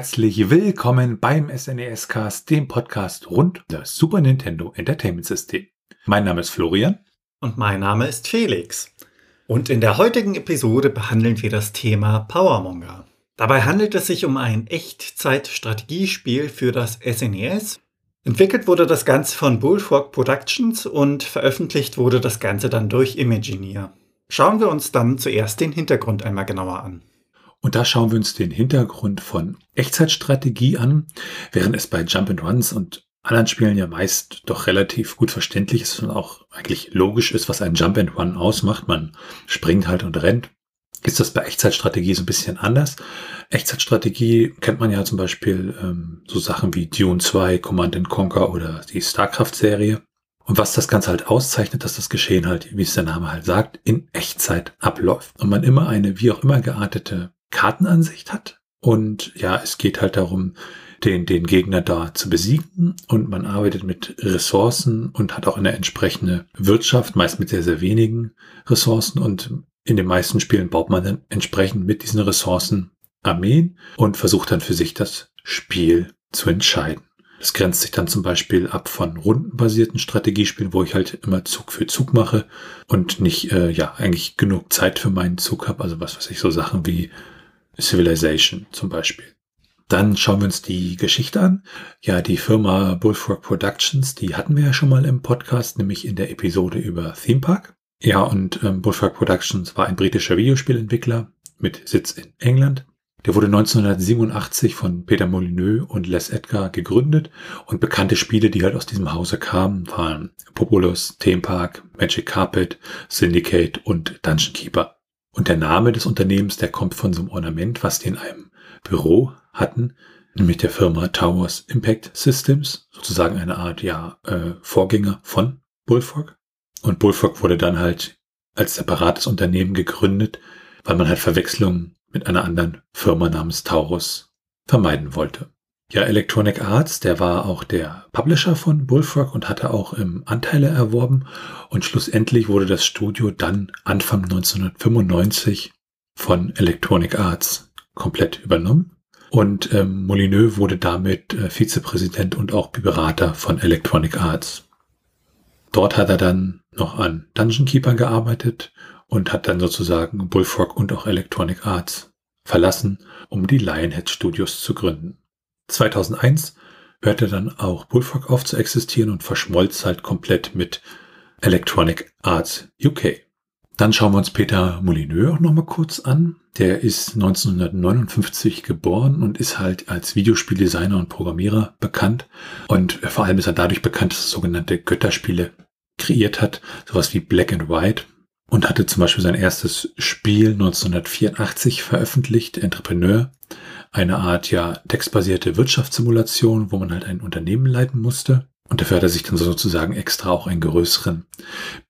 Herzlich willkommen beim SNES Cast, dem Podcast rund um das Super Nintendo Entertainment System. Mein Name ist Florian. Und mein Name ist Felix. Und in der heutigen Episode behandeln wir das Thema Powermonger. Dabei handelt es sich um ein Echtzeit-Strategiespiel für das SNES. Entwickelt wurde das Ganze von Bullfrog Productions und veröffentlicht wurde das Ganze dann durch Imagineer. Schauen wir uns dann zuerst den Hintergrund einmal genauer an. Und da schauen wir uns den Hintergrund von Echtzeitstrategie an, während es bei Jump and Runs und anderen Spielen ja meist doch relativ gut verständlich ist und auch eigentlich logisch ist, was ein Jump and Run ausmacht. Man springt halt und rennt. Ist das bei Echtzeitstrategie so ein bisschen anders? Echtzeitstrategie kennt man ja zum Beispiel ähm, so Sachen wie Dune 2, Command Conquer oder die StarCraft-Serie. Und was das Ganze halt auszeichnet, dass das Geschehen halt, wie es der Name halt sagt, in Echtzeit abläuft. Und man immer eine wie auch immer geartete Kartenansicht hat. Und ja, es geht halt darum, den, den Gegner da zu besiegen und man arbeitet mit Ressourcen und hat auch eine entsprechende Wirtschaft, meist mit sehr, sehr wenigen Ressourcen und in den meisten Spielen baut man dann entsprechend mit diesen Ressourcen Armeen und versucht dann für sich das Spiel zu entscheiden. Das grenzt sich dann zum Beispiel ab von rundenbasierten Strategiespielen, wo ich halt immer Zug für Zug mache und nicht, äh, ja, eigentlich genug Zeit für meinen Zug habe. Also was weiß ich, so Sachen wie Civilization zum Beispiel. Dann schauen wir uns die Geschichte an. Ja, die Firma Bullfrog Productions, die hatten wir ja schon mal im Podcast, nämlich in der Episode über Theme Park. Ja, und ähm, Bullfrog Productions war ein britischer Videospielentwickler mit Sitz in England. Der wurde 1987 von Peter Molyneux und Les Edgar gegründet und bekannte Spiele, die halt aus diesem Hause kamen, waren Populous, Theme Park, Magic Carpet, Syndicate und Dungeon Keeper. Und der Name des Unternehmens, der kommt von so einem Ornament, was die in einem Büro hatten, nämlich der Firma Towers Impact Systems, sozusagen eine Art, ja, äh, Vorgänger von Bullfrog. Und Bullfrog wurde dann halt als separates Unternehmen gegründet, weil man halt Verwechslungen mit einer anderen Firma namens Taurus vermeiden wollte. Ja, Electronic Arts, der war auch der Publisher von Bullfrog und hatte auch im Anteile erworben. Und schlussendlich wurde das Studio dann Anfang 1995 von Electronic Arts komplett übernommen. Und ähm, Molyneux wurde damit äh, Vizepräsident und auch Berater von Electronic Arts. Dort hat er dann noch an Dungeon Keeper gearbeitet und hat dann sozusagen Bullfrog und auch Electronic Arts verlassen, um die Lionhead Studios zu gründen. 2001 hörte dann auch Bullfrog auf zu existieren und verschmolz halt komplett mit Electronic Arts UK. Dann schauen wir uns Peter Molyneux auch nochmal kurz an. Der ist 1959 geboren und ist halt als Videospieldesigner und Programmierer bekannt. Und vor allem ist er dadurch bekannt, dass er sogenannte Götterspiele kreiert hat. Sowas wie Black and White. Und hatte zum Beispiel sein erstes Spiel 1984 veröffentlicht, Entrepreneur eine Art ja textbasierte Wirtschaftssimulation, wo man halt ein Unternehmen leiten musste. Und dafür hat er sich dann sozusagen extra auch einen größeren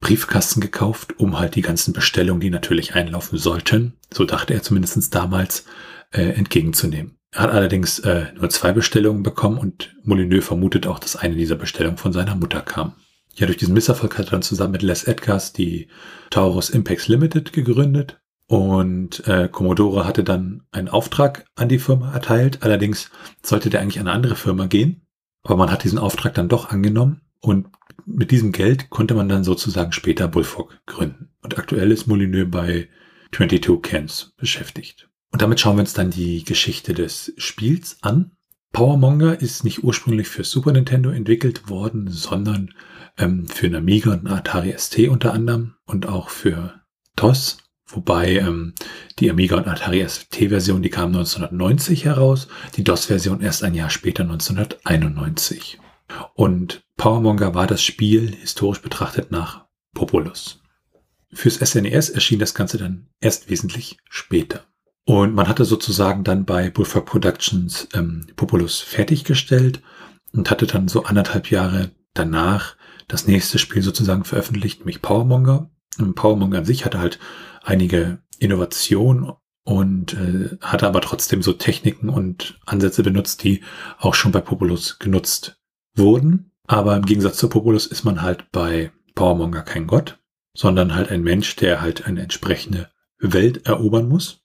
Briefkasten gekauft, um halt die ganzen Bestellungen, die natürlich einlaufen sollten, so dachte er zumindest damals, äh, entgegenzunehmen. Er hat allerdings äh, nur zwei Bestellungen bekommen und Molyneux vermutet auch, dass eine dieser Bestellungen von seiner Mutter kam. Ja, durch diesen Misserfolg hat er dann zusammen mit Les Edgars die Taurus Impex Limited gegründet und äh, Commodore hatte dann einen Auftrag an die Firma erteilt. Allerdings sollte der eigentlich an eine andere Firma gehen. Aber man hat diesen Auftrag dann doch angenommen. Und mit diesem Geld konnte man dann sozusagen später Bullfrog gründen. Und aktuell ist Molyneux bei 22 Cans beschäftigt. Und damit schauen wir uns dann die Geschichte des Spiels an. Powermonger ist nicht ursprünglich für Super Nintendo entwickelt worden, sondern ähm, für einen Amiga und einen Atari ST unter anderem und auch für DOS. Wobei ähm, die Amiga und Atari ST-Version, die kam 1990 heraus, die DOS-Version erst ein Jahr später 1991. Und Powermonger war das Spiel historisch betrachtet nach Populus. Fürs SNES e erschien das Ganze dann erst wesentlich später. Und man hatte sozusagen dann bei Bullfrog Productions ähm, Populus fertiggestellt und hatte dann so anderthalb Jahre danach das nächste Spiel sozusagen veröffentlicht, nämlich Powermonger. Und Powermonger an sich hatte halt einige Innovationen und äh, hatte aber trotzdem so Techniken und Ansätze benutzt, die auch schon bei Populus genutzt wurden. Aber im Gegensatz zu Populus ist man halt bei Powermonger kein Gott, sondern halt ein Mensch, der halt eine entsprechende Welt erobern muss.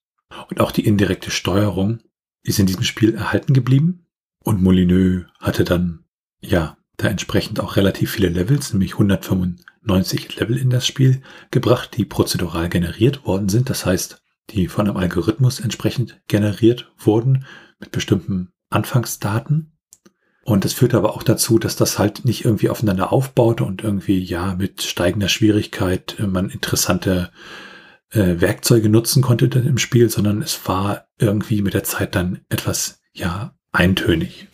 Und auch die indirekte Steuerung ist in diesem Spiel erhalten geblieben und Molyneux hatte dann, ja, da entsprechend auch relativ viele Levels, nämlich 195 Level in das Spiel gebracht, die prozedural generiert worden sind. Das heißt, die von einem Algorithmus entsprechend generiert wurden mit bestimmten Anfangsdaten. Und das führt aber auch dazu, dass das halt nicht irgendwie aufeinander aufbaute und irgendwie, ja, mit steigender Schwierigkeit äh, man interessante äh, Werkzeuge nutzen konnte im Spiel, sondern es war irgendwie mit der Zeit dann etwas, ja, eintönig.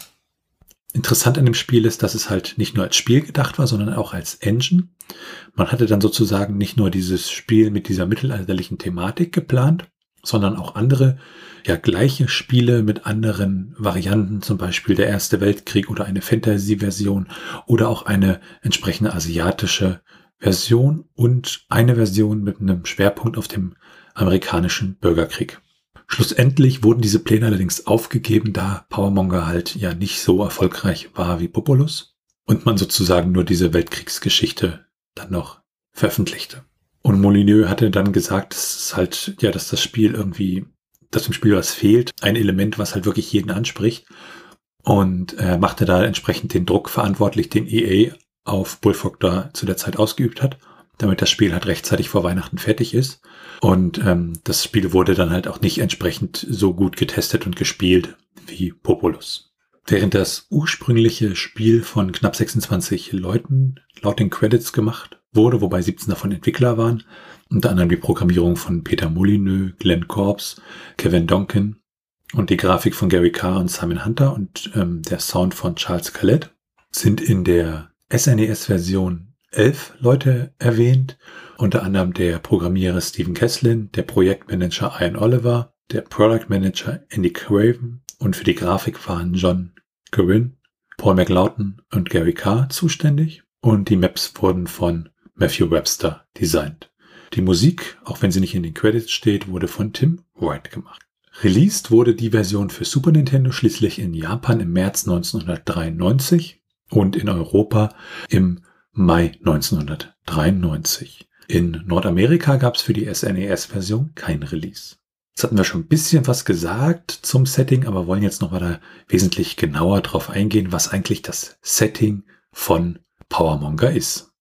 Interessant an dem Spiel ist, dass es halt nicht nur als Spiel gedacht war, sondern auch als Engine. Man hatte dann sozusagen nicht nur dieses Spiel mit dieser mittelalterlichen Thematik geplant, sondern auch andere, ja, gleiche Spiele mit anderen Varianten, zum Beispiel der Erste Weltkrieg oder eine Fantasy-Version oder auch eine entsprechende asiatische Version und eine Version mit einem Schwerpunkt auf dem amerikanischen Bürgerkrieg. Schlussendlich wurden diese Pläne allerdings aufgegeben, da Powermonger halt ja nicht so erfolgreich war wie Populus und man sozusagen nur diese Weltkriegsgeschichte dann noch veröffentlichte. Und Molyneux hatte dann gesagt, dass es halt, ja, dass das Spiel irgendwie, dass dem Spiel was fehlt, ein Element, was halt wirklich jeden anspricht und äh, machte da entsprechend den Druck verantwortlich, den EA auf Bullfrog da zu der Zeit ausgeübt hat, damit das Spiel halt rechtzeitig vor Weihnachten fertig ist. Und ähm, das Spiel wurde dann halt auch nicht entsprechend so gut getestet und gespielt wie Populus. Während das ursprüngliche Spiel von knapp 26 Leuten laut den Credits gemacht wurde, wobei 17 davon Entwickler waren, unter anderem die Programmierung von Peter Molyneux, Glenn Corbs, Kevin Donkin und die Grafik von Gary Carr und Simon Hunter und ähm, der Sound von Charles Collette, sind in der SNES-Version 11 Leute erwähnt unter anderem der Programmierer Stephen Kesslin, der Projektmanager Ian Oliver, der Product Manager Andy Craven und für die Grafik waren John Corinne, Paul McLaughlin und Gary Carr zuständig und die Maps wurden von Matthew Webster designt. Die Musik, auch wenn sie nicht in den Credits steht, wurde von Tim White gemacht. Released wurde die Version für Super Nintendo schließlich in Japan im März 1993 und in Europa im Mai 1993. In Nordamerika gab es für die SNES-Version kein Release. Jetzt hatten wir schon ein bisschen was gesagt zum Setting, aber wollen jetzt nochmal da wesentlich genauer drauf eingehen, was eigentlich das Setting von Powermonger ist.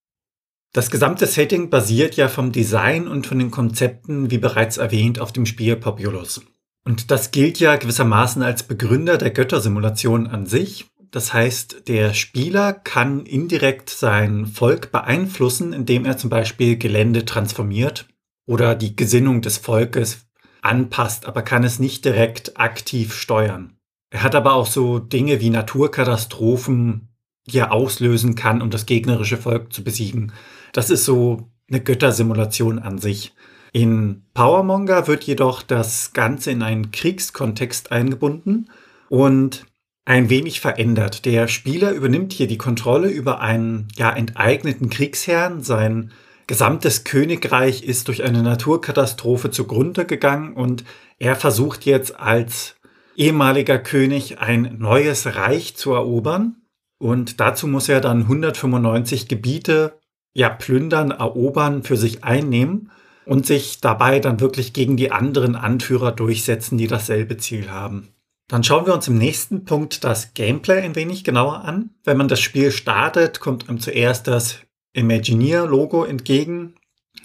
Das gesamte Setting basiert ja vom Design und von den Konzepten, wie bereits erwähnt, auf dem Spiel Populous. Und das gilt ja gewissermaßen als Begründer der Göttersimulation an sich das heißt, der Spieler kann indirekt sein Volk beeinflussen, indem er zum Beispiel Gelände transformiert oder die Gesinnung des Volkes anpasst, aber kann es nicht direkt aktiv steuern. Er hat aber auch so Dinge wie Naturkatastrophen, die er auslösen kann, um das gegnerische Volk zu besiegen. Das ist so eine Göttersimulation an sich. In Powermonger wird jedoch das Ganze in einen Kriegskontext eingebunden und ein wenig verändert. Der Spieler übernimmt hier die Kontrolle über einen ja, enteigneten Kriegsherrn. Sein gesamtes Königreich ist durch eine Naturkatastrophe zugrunde gegangen und er versucht jetzt als ehemaliger König ein neues Reich zu erobern. Und dazu muss er dann 195 Gebiete ja plündern, erobern, für sich einnehmen und sich dabei dann wirklich gegen die anderen Anführer durchsetzen, die dasselbe Ziel haben. Dann schauen wir uns im nächsten Punkt das Gameplay ein wenig genauer an. Wenn man das Spiel startet, kommt einem zuerst das Imagineer-Logo entgegen,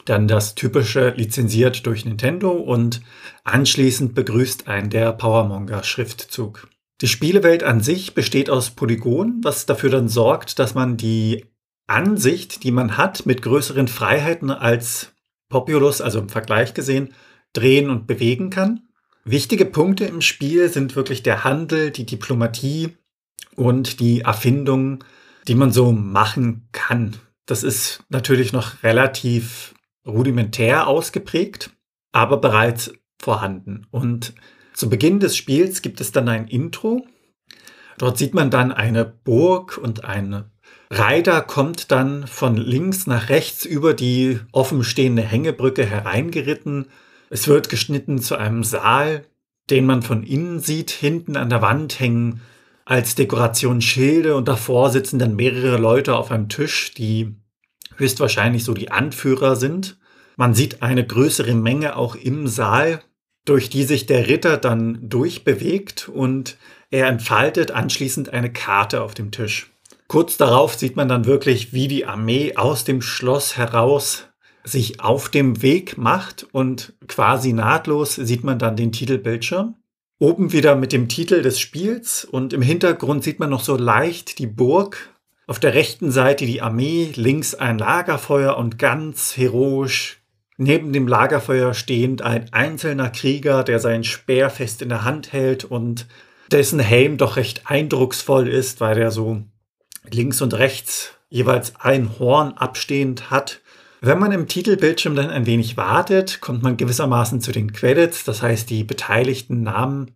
dann das typische lizenziert durch Nintendo und anschließend begrüßt ein der Powermonger-Schriftzug. Die Spielewelt an sich besteht aus Polygonen, was dafür dann sorgt, dass man die Ansicht, die man hat, mit größeren Freiheiten als Populous, also im Vergleich gesehen, drehen und bewegen kann. Wichtige Punkte im Spiel sind wirklich der Handel, die Diplomatie und die Erfindungen, die man so machen kann. Das ist natürlich noch relativ rudimentär ausgeprägt, aber bereits vorhanden. Und zu Beginn des Spiels gibt es dann ein Intro. Dort sieht man dann eine Burg und ein Reiter kommt dann von links nach rechts über die offenstehende Hängebrücke hereingeritten es wird geschnitten zu einem Saal, den man von innen sieht. Hinten an der Wand hängen als Dekoration Schilde und davor sitzen dann mehrere Leute auf einem Tisch, die höchstwahrscheinlich so die Anführer sind. Man sieht eine größere Menge auch im Saal durch die sich der Ritter dann durchbewegt und er entfaltet anschließend eine Karte auf dem Tisch. Kurz darauf sieht man dann wirklich, wie die Armee aus dem Schloss heraus sich auf dem Weg macht und quasi nahtlos sieht man dann den Titelbildschirm. Oben wieder mit dem Titel des Spiels und im Hintergrund sieht man noch so leicht die Burg. Auf der rechten Seite die Armee, links ein Lagerfeuer und ganz heroisch neben dem Lagerfeuer stehend ein einzelner Krieger, der seinen Speer fest in der Hand hält und dessen Helm doch recht eindrucksvoll ist, weil er so links und rechts jeweils ein Horn abstehend hat. Wenn man im Titelbildschirm dann ein wenig wartet, kommt man gewissermaßen zu den Credits, das heißt die beteiligten Namen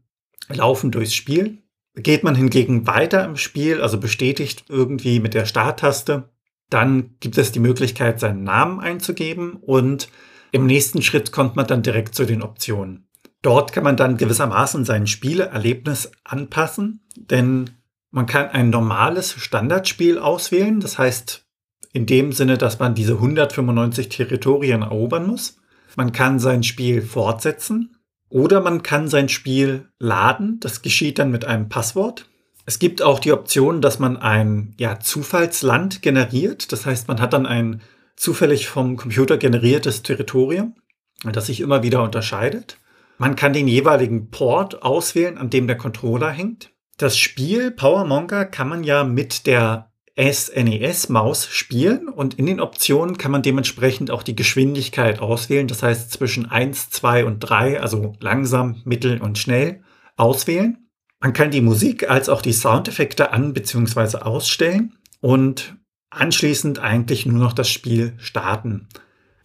laufen durchs Spiel. Geht man hingegen weiter im Spiel, also bestätigt irgendwie mit der Starttaste, dann gibt es die Möglichkeit, seinen Namen einzugeben und im nächsten Schritt kommt man dann direkt zu den Optionen. Dort kann man dann gewissermaßen sein Spieleerlebnis anpassen, denn man kann ein normales Standardspiel auswählen, das heißt in dem Sinne, dass man diese 195 Territorien erobern muss. Man kann sein Spiel fortsetzen oder man kann sein Spiel laden, das geschieht dann mit einem Passwort. Es gibt auch die Option, dass man ein ja, Zufallsland generiert, das heißt man hat dann ein zufällig vom Computer generiertes Territorium, das sich immer wieder unterscheidet. Man kann den jeweiligen Port auswählen, an dem der Controller hängt. Das Spiel Powermonger kann man ja mit der SNES-Maus spielen und in den Optionen kann man dementsprechend auch die Geschwindigkeit auswählen. Das heißt zwischen 1, 2 und 3, also langsam, mittel und schnell auswählen. Man kann die Musik als auch die Soundeffekte an- bzw. ausstellen und anschließend eigentlich nur noch das Spiel starten.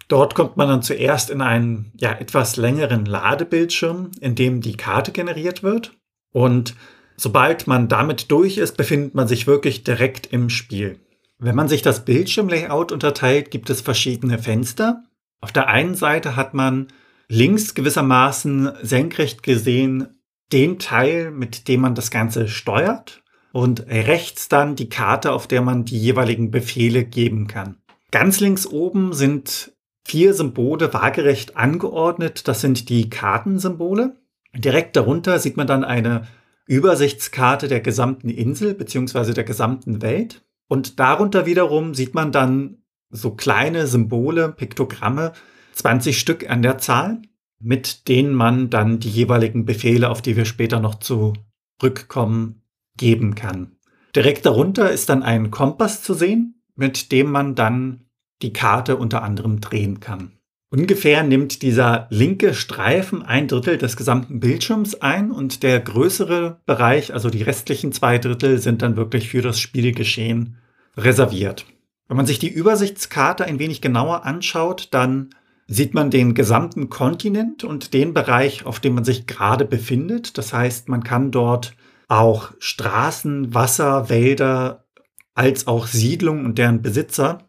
Dort kommt man dann zuerst in einen ja, etwas längeren Ladebildschirm, in dem die Karte generiert wird. Und sobald man damit durch ist, befindet man sich wirklich direkt im Spiel. Wenn man sich das Bildschirmlayout unterteilt, gibt es verschiedene Fenster. Auf der einen Seite hat man links gewissermaßen senkrecht gesehen den Teil, mit dem man das Ganze steuert und rechts dann die Karte, auf der man die jeweiligen Befehle geben kann. Ganz links oben sind vier Symbole waagerecht angeordnet. Das sind die Kartensymbole. Direkt darunter sieht man dann eine Übersichtskarte der gesamten Insel bzw. der gesamten Welt. Und darunter wiederum sieht man dann so kleine Symbole, Piktogramme, 20 Stück an der Zahl, mit denen man dann die jeweiligen Befehle, auf die wir später noch zurückkommen, geben kann. Direkt darunter ist dann ein Kompass zu sehen, mit dem man dann die Karte unter anderem drehen kann. Ungefähr nimmt dieser linke Streifen ein Drittel des gesamten Bildschirms ein und der größere Bereich, also die restlichen zwei Drittel, sind dann wirklich für das Spielgeschehen reserviert. Wenn man sich die Übersichtskarte ein wenig genauer anschaut, dann sieht man den gesamten Kontinent und den Bereich, auf dem man sich gerade befindet. Das heißt, man kann dort auch Straßen, Wasser, Wälder als auch Siedlungen und deren Besitzer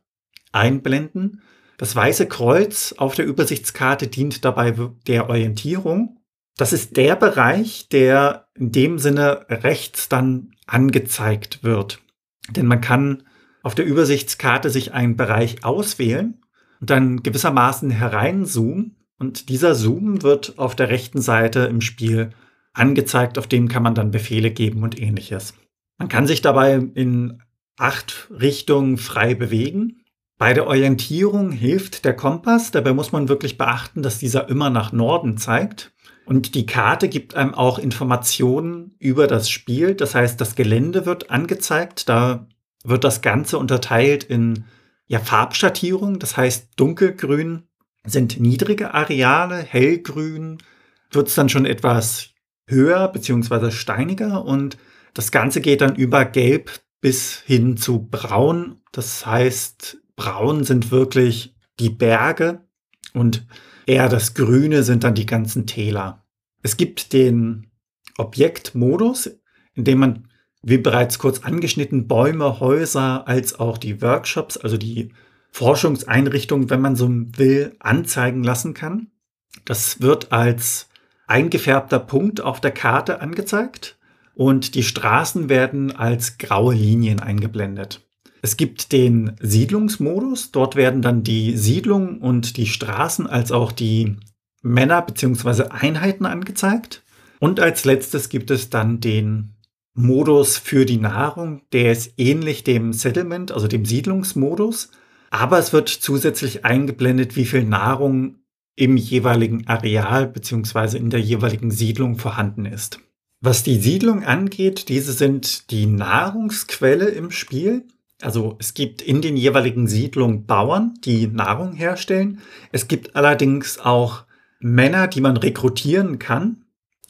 einblenden. Das weiße Kreuz auf der Übersichtskarte dient dabei der Orientierung. Das ist der Bereich, der in dem Sinne rechts dann angezeigt wird. Denn man kann auf der Übersichtskarte sich einen Bereich auswählen und dann gewissermaßen hereinzoomen. Und dieser Zoom wird auf der rechten Seite im Spiel angezeigt, auf dem kann man dann Befehle geben und ähnliches. Man kann sich dabei in acht Richtungen frei bewegen. Bei der Orientierung hilft der Kompass. Dabei muss man wirklich beachten, dass dieser immer nach Norden zeigt. Und die Karte gibt einem auch Informationen über das Spiel. Das heißt, das Gelände wird angezeigt. Da wird das Ganze unterteilt in ja, Farbschattierung. Das heißt, dunkelgrün sind niedrige Areale, hellgrün wird es dann schon etwas höher beziehungsweise steiniger und das Ganze geht dann über gelb bis hin zu braun. Das heißt, braun sind wirklich die Berge und eher das Grüne sind dann die ganzen Täler. Es gibt den Objektmodus, in dem man, wie bereits kurz angeschnitten, Bäume, Häuser als auch die Workshops, also die Forschungseinrichtungen, wenn man so will, anzeigen lassen kann. Das wird als eingefärbter Punkt auf der Karte angezeigt und die Straßen werden als graue Linien eingeblendet. Es gibt den Siedlungsmodus. Dort werden dann die Siedlungen und die Straßen als auch die Männer bzw. Einheiten angezeigt. Und als letztes gibt es dann den Modus für die Nahrung. Der ist ähnlich dem Settlement, also dem Siedlungsmodus. Aber es wird zusätzlich eingeblendet, wie viel Nahrung im jeweiligen Areal bzw. in der jeweiligen Siedlung vorhanden ist. Was die Siedlung angeht, diese sind die Nahrungsquelle im Spiel. Also es gibt in den jeweiligen Siedlungen Bauern, die Nahrung herstellen. Es gibt allerdings auch Männer, die man rekrutieren kann.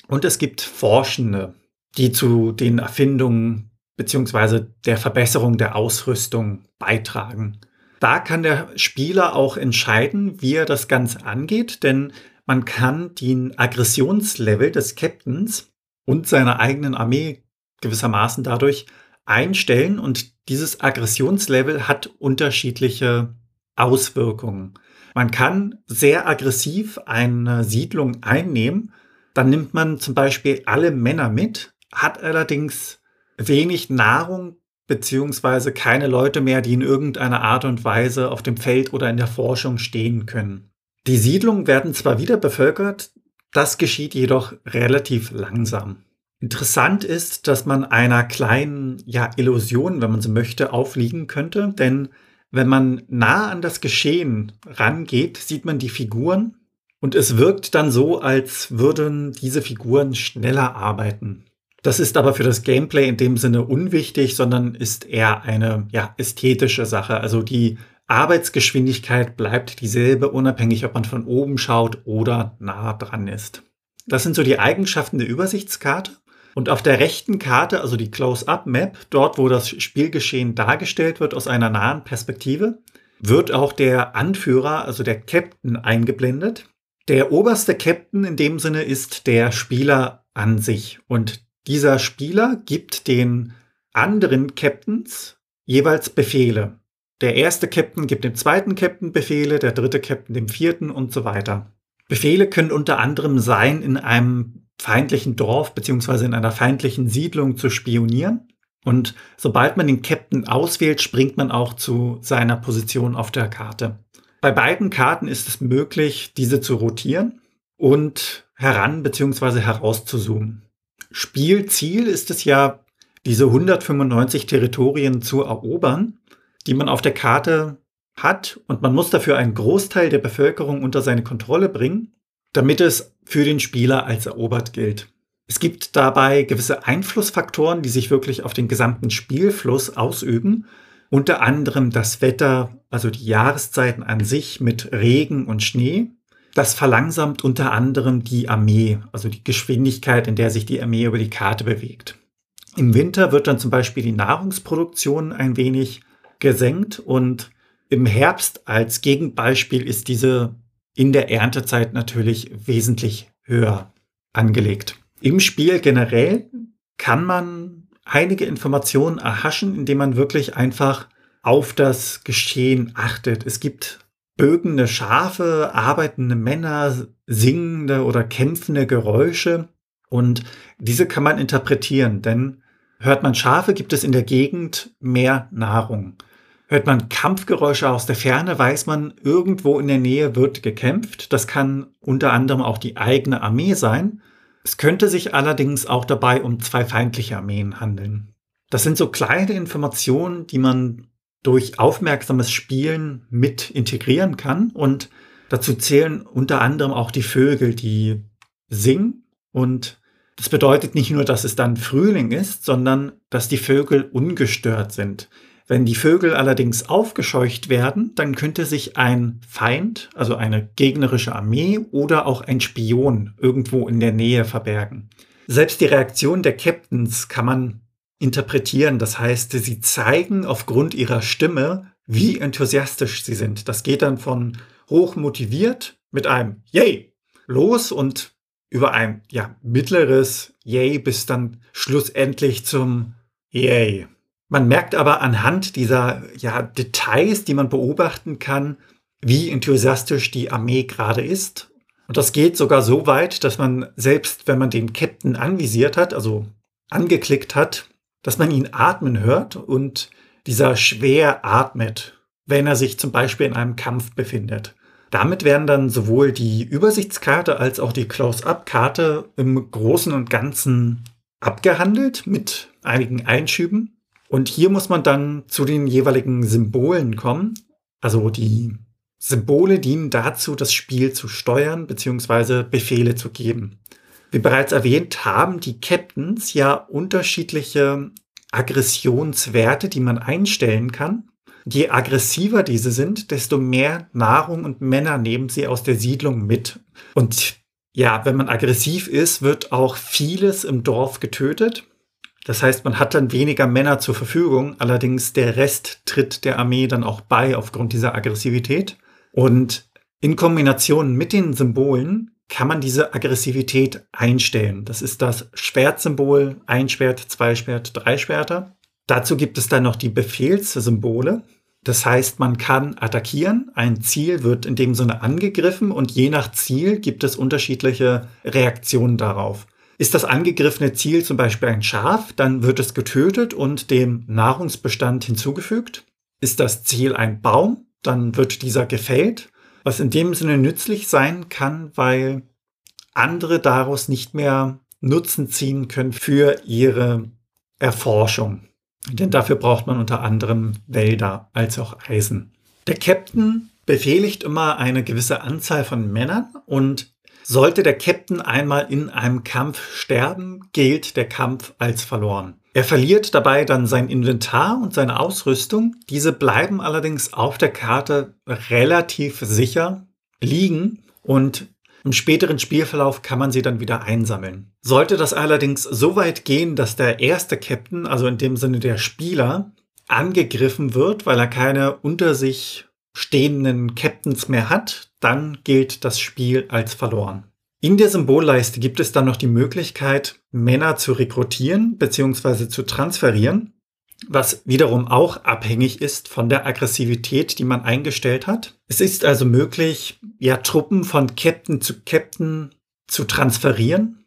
Und es gibt Forschende, die zu den Erfindungen bzw. der Verbesserung der Ausrüstung beitragen. Da kann der Spieler auch entscheiden, wie er das Ganze angeht, denn man kann den Aggressionslevel des Captains und seiner eigenen Armee gewissermaßen dadurch einstellen und dieses Aggressionslevel hat unterschiedliche Auswirkungen. Man kann sehr aggressiv eine Siedlung einnehmen, dann nimmt man zum Beispiel alle Männer mit, hat allerdings wenig Nahrung beziehungsweise keine Leute mehr, die in irgendeiner Art und Weise auf dem Feld oder in der Forschung stehen können. Die Siedlungen werden zwar wieder bevölkert, das geschieht jedoch relativ langsam. Interessant ist, dass man einer kleinen ja, Illusion, wenn man so möchte, aufliegen könnte, denn wenn man nah an das Geschehen rangeht, sieht man die Figuren und es wirkt dann so, als würden diese Figuren schneller arbeiten. Das ist aber für das Gameplay in dem Sinne unwichtig, sondern ist eher eine ja, ästhetische Sache. Also die Arbeitsgeschwindigkeit bleibt dieselbe, unabhängig ob man von oben schaut oder nah dran ist. Das sind so die Eigenschaften der Übersichtskarte. Und auf der rechten Karte, also die Close-Up-Map, dort wo das Spielgeschehen dargestellt wird aus einer nahen Perspektive, wird auch der Anführer, also der Captain, eingeblendet. Der oberste Captain in dem Sinne ist der Spieler an sich. Und dieser Spieler gibt den anderen Captains jeweils Befehle. Der erste Captain gibt dem zweiten Captain Befehle, der dritte Captain dem vierten und so weiter. Befehle können unter anderem sein, in einem feindlichen Dorf beziehungsweise in einer feindlichen Siedlung zu spionieren. Und sobald man den Captain auswählt, springt man auch zu seiner Position auf der Karte. Bei beiden Karten ist es möglich, diese zu rotieren und heran beziehungsweise herauszuzoomen. Spielziel ist es ja, diese 195 Territorien zu erobern, die man auf der Karte hat und man muss dafür einen Großteil der Bevölkerung unter seine Kontrolle bringen, damit es für den Spieler als erobert gilt. Es gibt dabei gewisse Einflussfaktoren, die sich wirklich auf den gesamten Spielfluss ausüben, unter anderem das Wetter, also die Jahreszeiten an sich mit Regen und Schnee, das verlangsamt unter anderem die Armee, also die Geschwindigkeit, in der sich die Armee über die Karte bewegt. Im Winter wird dann zum Beispiel die Nahrungsproduktion ein wenig gesenkt und im Herbst als Gegenbeispiel ist diese in der Erntezeit natürlich wesentlich höher angelegt. Im Spiel generell kann man einige Informationen erhaschen, indem man wirklich einfach auf das Geschehen achtet. Es gibt bögende Schafe, arbeitende Männer, singende oder kämpfende Geräusche. Und diese kann man interpretieren, denn hört man Schafe, gibt es in der Gegend mehr Nahrung. Hört man Kampfgeräusche aus der Ferne, weiß man, irgendwo in der Nähe wird gekämpft. Das kann unter anderem auch die eigene Armee sein. Es könnte sich allerdings auch dabei um zwei feindliche Armeen handeln. Das sind so kleine Informationen, die man durch aufmerksames Spielen mit integrieren kann. Und dazu zählen unter anderem auch die Vögel, die singen. Und das bedeutet nicht nur, dass es dann Frühling ist, sondern dass die Vögel ungestört sind. Wenn die Vögel allerdings aufgescheucht werden, dann könnte sich ein Feind, also eine gegnerische Armee oder auch ein Spion irgendwo in der Nähe verbergen. Selbst die Reaktion der Captains kann man interpretieren. Das heißt, sie zeigen aufgrund ihrer Stimme, wie enthusiastisch sie sind. Das geht dann von hoch motiviert mit einem Yay los und über ein ja, mittleres Yay bis dann schlussendlich zum Yay. Man merkt aber anhand dieser ja, Details, die man beobachten kann, wie enthusiastisch die Armee gerade ist. Und das geht sogar so weit, dass man selbst, wenn man den Captain anvisiert hat, also angeklickt hat, dass man ihn atmen hört und dieser schwer atmet, wenn er sich zum Beispiel in einem Kampf befindet. Damit werden dann sowohl die Übersichtskarte als auch die Close-up-Karte im Großen und Ganzen abgehandelt mit einigen Einschüben. Und hier muss man dann zu den jeweiligen Symbolen kommen. Also die Symbole dienen dazu, das Spiel zu steuern bzw. Befehle zu geben. Wie bereits erwähnt, haben die Captains ja unterschiedliche Aggressionswerte, die man einstellen kann. Je aggressiver diese sind, desto mehr Nahrung und Männer nehmen sie aus der Siedlung mit. Und ja, wenn man aggressiv ist, wird auch vieles im Dorf getötet. Das heißt, man hat dann weniger Männer zur Verfügung, allerdings der Rest tritt der Armee dann auch bei aufgrund dieser Aggressivität. Und in Kombination mit den Symbolen kann man diese Aggressivität einstellen. Das ist das Schwertsymbol, ein Schwert, zwei Schwert, drei Schwerter. Dazu gibt es dann noch die Befehlssymbole. Das heißt, man kann attackieren, ein Ziel wird in dem Sinne angegriffen und je nach Ziel gibt es unterschiedliche Reaktionen darauf. Ist das angegriffene Ziel zum Beispiel ein Schaf, dann wird es getötet und dem Nahrungsbestand hinzugefügt. Ist das Ziel ein Baum, dann wird dieser gefällt, was in dem Sinne nützlich sein kann, weil andere daraus nicht mehr Nutzen ziehen können für ihre Erforschung. Denn dafür braucht man unter anderem Wälder als auch Eisen. Der Captain befehligt immer eine gewisse Anzahl von Männern und sollte der Captain einmal in einem Kampf sterben, gilt der Kampf als verloren. Er verliert dabei dann sein Inventar und seine Ausrüstung. Diese bleiben allerdings auf der Karte relativ sicher liegen und im späteren Spielverlauf kann man sie dann wieder einsammeln. Sollte das allerdings so weit gehen, dass der erste Captain, also in dem Sinne der Spieler, angegriffen wird, weil er keine unter sich stehenden Captains mehr hat, dann gilt das Spiel als verloren. In der Symbolleiste gibt es dann noch die Möglichkeit, Männer zu rekrutieren bzw. zu transferieren, was wiederum auch abhängig ist von der Aggressivität, die man eingestellt hat. Es ist also möglich, ja, Truppen von Captain zu Captain zu transferieren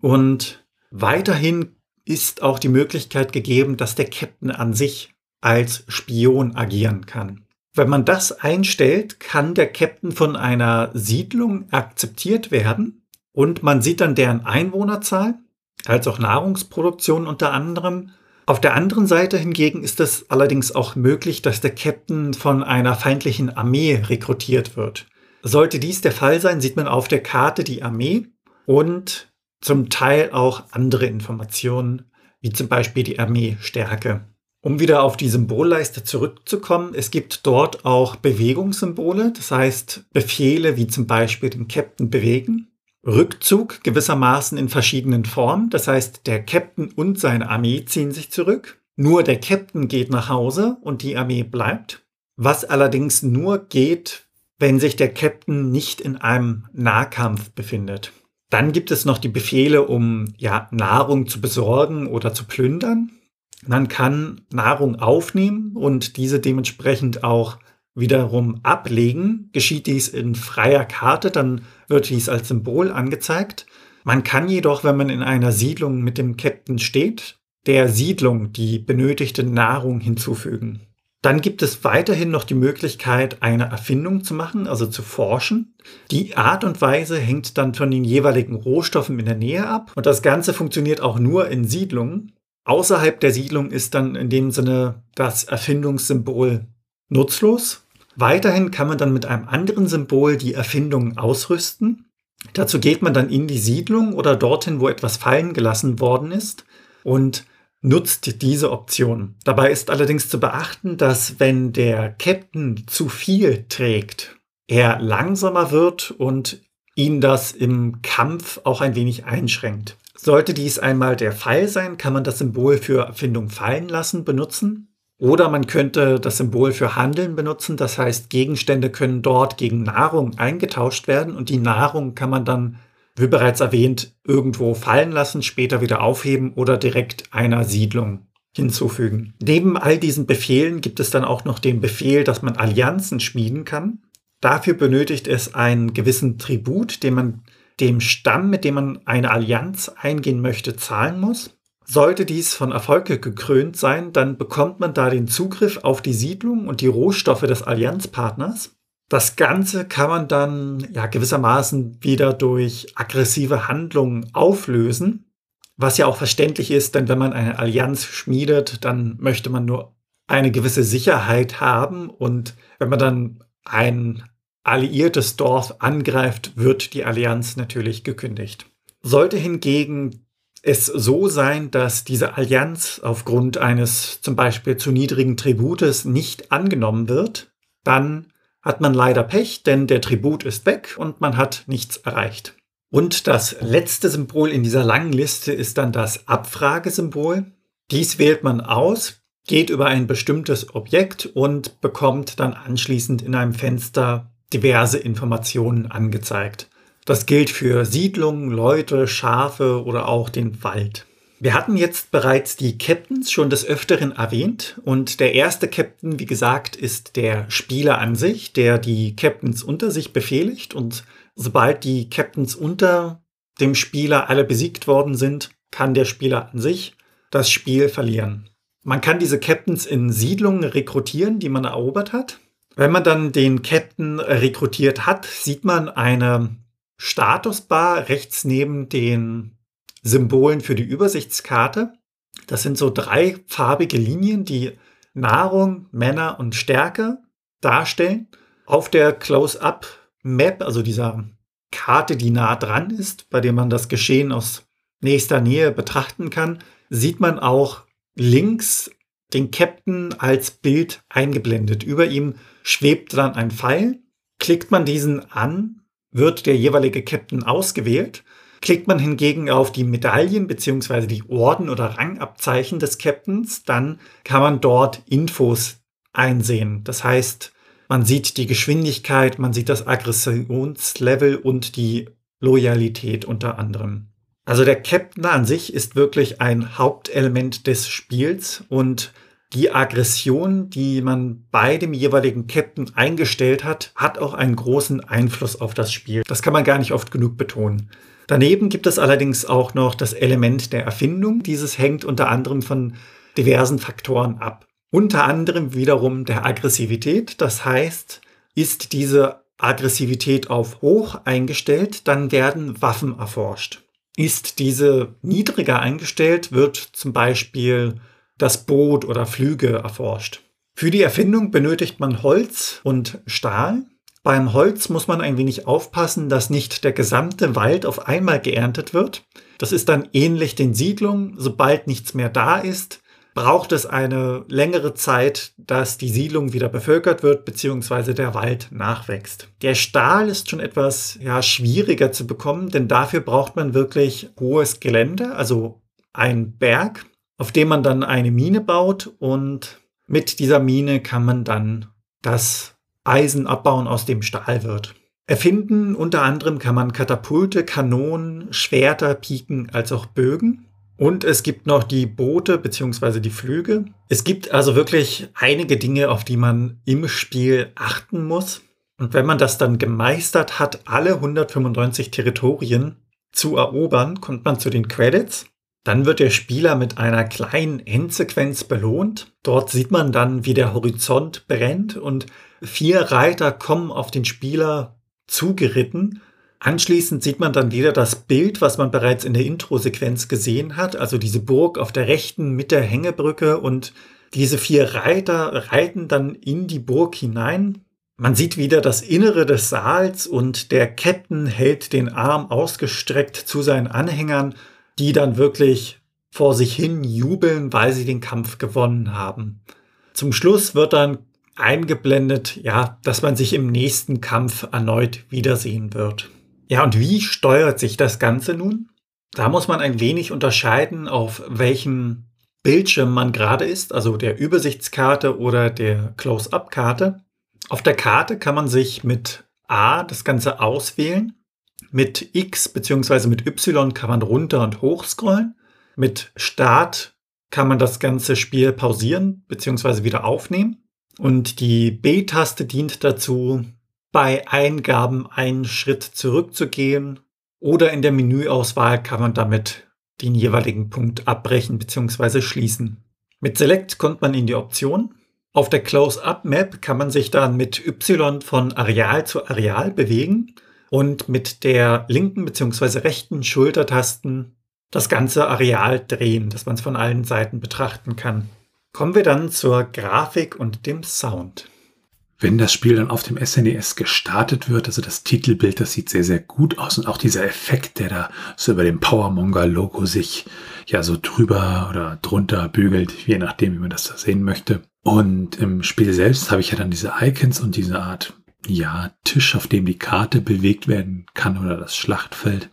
und weiterhin ist auch die Möglichkeit gegeben, dass der Captain an sich als Spion agieren kann. Wenn man das einstellt, kann der Captain von einer Siedlung akzeptiert werden und man sieht dann deren Einwohnerzahl, als auch Nahrungsproduktion unter anderem. Auf der anderen Seite hingegen ist es allerdings auch möglich, dass der Captain von einer feindlichen Armee rekrutiert wird. Sollte dies der Fall sein, sieht man auf der Karte die Armee und zum Teil auch andere Informationen, wie zum Beispiel die Armeestärke. Um wieder auf die Symbolleiste zurückzukommen, es gibt dort auch Bewegungssymbole, das heißt Befehle wie zum Beispiel den Captain bewegen. Rückzug gewissermaßen in verschiedenen Formen, das heißt der Captain und seine Armee ziehen sich zurück. Nur der Captain geht nach Hause und die Armee bleibt. Was allerdings nur geht, wenn sich der Captain nicht in einem Nahkampf befindet. Dann gibt es noch die Befehle, um ja, Nahrung zu besorgen oder zu plündern. Man kann Nahrung aufnehmen und diese dementsprechend auch wiederum ablegen. Geschieht dies in freier Karte, dann wird dies als Symbol angezeigt. Man kann jedoch, wenn man in einer Siedlung mit dem Captain steht, der Siedlung die benötigte Nahrung hinzufügen. Dann gibt es weiterhin noch die Möglichkeit, eine Erfindung zu machen, also zu forschen. Die Art und Weise hängt dann von den jeweiligen Rohstoffen in der Nähe ab. Und das Ganze funktioniert auch nur in Siedlungen. Außerhalb der Siedlung ist dann in dem Sinne das Erfindungssymbol nutzlos. Weiterhin kann man dann mit einem anderen Symbol die Erfindung ausrüsten. Dazu geht man dann in die Siedlung oder dorthin, wo etwas fallen gelassen worden ist und nutzt diese Option. Dabei ist allerdings zu beachten, dass wenn der Captain zu viel trägt, er langsamer wird und ihn das im Kampf auch ein wenig einschränkt. Sollte dies einmal der Fall sein, kann man das Symbol für Erfindung fallen lassen benutzen. Oder man könnte das Symbol für Handeln benutzen. Das heißt, Gegenstände können dort gegen Nahrung eingetauscht werden und die Nahrung kann man dann, wie bereits erwähnt, irgendwo fallen lassen, später wieder aufheben oder direkt einer Siedlung hinzufügen. Neben all diesen Befehlen gibt es dann auch noch den Befehl, dass man Allianzen schmieden kann. Dafür benötigt es einen gewissen Tribut, den man dem Stamm, mit dem man eine Allianz eingehen möchte, zahlen muss. Sollte dies von Erfolg gekrönt sein, dann bekommt man da den Zugriff auf die Siedlung und die Rohstoffe des Allianzpartners. Das Ganze kann man dann ja gewissermaßen wieder durch aggressive Handlungen auflösen, was ja auch verständlich ist, denn wenn man eine Allianz schmiedet, dann möchte man nur eine gewisse Sicherheit haben und wenn man dann ein alliiertes Dorf angreift, wird die Allianz natürlich gekündigt. Sollte hingegen es so sein, dass diese Allianz aufgrund eines zum Beispiel zu niedrigen Tributes nicht angenommen wird, dann hat man leider Pech, denn der Tribut ist weg und man hat nichts erreicht. Und das letzte Symbol in dieser langen Liste ist dann das Abfragesymbol. Dies wählt man aus, geht über ein bestimmtes Objekt und bekommt dann anschließend in einem Fenster diverse Informationen angezeigt. Das gilt für Siedlungen, Leute, Schafe oder auch den Wald. Wir hatten jetzt bereits die Captains schon des Öfteren erwähnt und der erste Captain, wie gesagt, ist der Spieler an sich, der die Captains unter sich befehligt und sobald die Captains unter dem Spieler alle besiegt worden sind, kann der Spieler an sich das Spiel verlieren. Man kann diese Captains in Siedlungen rekrutieren, die man erobert hat. Wenn man dann den Captain rekrutiert hat, sieht man eine Statusbar rechts neben den Symbolen für die Übersichtskarte. Das sind so drei farbige Linien, die Nahrung, Männer und Stärke darstellen. Auf der Close-Up-Map, also dieser Karte, die nah dran ist, bei der man das Geschehen aus nächster Nähe betrachten kann, sieht man auch links den Captain als Bild eingeblendet. Über ihm schwebt dann ein Pfeil. Klickt man diesen an, wird der jeweilige Captain ausgewählt. Klickt man hingegen auf die Medaillen bzw. die Orden oder Rangabzeichen des Captains, dann kann man dort Infos einsehen. Das heißt, man sieht die Geschwindigkeit, man sieht das Aggressionslevel und die Loyalität unter anderem. Also der Captain an sich ist wirklich ein Hauptelement des Spiels und die Aggression, die man bei dem jeweiligen Captain eingestellt hat, hat auch einen großen Einfluss auf das Spiel. Das kann man gar nicht oft genug betonen. Daneben gibt es allerdings auch noch das Element der Erfindung. Dieses hängt unter anderem von diversen Faktoren ab. Unter anderem wiederum der Aggressivität. Das heißt, ist diese Aggressivität auf hoch eingestellt, dann werden Waffen erforscht. Ist diese niedriger eingestellt, wird zum Beispiel das Boot oder Flüge erforscht. Für die Erfindung benötigt man Holz und Stahl. Beim Holz muss man ein wenig aufpassen, dass nicht der gesamte Wald auf einmal geerntet wird. Das ist dann ähnlich den Siedlungen. Sobald nichts mehr da ist, braucht es eine längere Zeit, dass die Siedlung wieder bevölkert wird, beziehungsweise der Wald nachwächst. Der Stahl ist schon etwas ja, schwieriger zu bekommen, denn dafür braucht man wirklich hohes Gelände, also ein Berg, auf dem man dann eine Mine baut und mit dieser Mine kann man dann das Eisen abbauen, aus dem Stahl wird. Erfinden unter anderem kann man Katapulte, Kanonen, Schwerter, Piken als auch Bögen. Und es gibt noch die Boote bzw. die Flüge. Es gibt also wirklich einige Dinge, auf die man im Spiel achten muss. Und wenn man das dann gemeistert hat, alle 195 Territorien zu erobern, kommt man zu den Credits. Dann wird der Spieler mit einer kleinen Endsequenz belohnt. Dort sieht man dann, wie der Horizont brennt und Vier Reiter kommen auf den Spieler zugeritten. Anschließend sieht man dann wieder das Bild, was man bereits in der Intro-Sequenz gesehen hat, also diese Burg auf der rechten mit der Hängebrücke und diese vier Reiter reiten dann in die Burg hinein. Man sieht wieder das Innere des Saals und der Captain hält den Arm ausgestreckt zu seinen Anhängern, die dann wirklich vor sich hin jubeln, weil sie den Kampf gewonnen haben. Zum Schluss wird dann eingeblendet, ja, dass man sich im nächsten Kampf erneut wiedersehen wird. Ja, und wie steuert sich das Ganze nun? Da muss man ein wenig unterscheiden, auf welchem Bildschirm man gerade ist, also der Übersichtskarte oder der Close-up-Karte. Auf der Karte kann man sich mit A das Ganze auswählen. Mit X bzw. mit Y kann man runter und hoch scrollen. Mit Start kann man das ganze Spiel pausieren bzw. wieder aufnehmen. Und die B-Taste dient dazu, bei Eingaben einen Schritt zurückzugehen oder in der Menüauswahl kann man damit den jeweiligen Punkt abbrechen bzw. schließen. Mit Select kommt man in die Option. Auf der Close-Up-Map kann man sich dann mit Y von Areal zu Areal bewegen und mit der linken bzw. rechten Schultertasten das ganze Areal drehen, dass man es von allen Seiten betrachten kann. Kommen wir dann zur Grafik und dem Sound. Wenn das Spiel dann auf dem SNES e gestartet wird, also das Titelbild, das sieht sehr, sehr gut aus und auch dieser Effekt, der da so über dem Powermonger-Logo sich ja so drüber oder drunter bügelt, je nachdem, wie man das da sehen möchte. Und im Spiel selbst habe ich ja dann diese Icons und diese Art, ja, Tisch, auf dem die Karte bewegt werden kann oder das Schlachtfeld.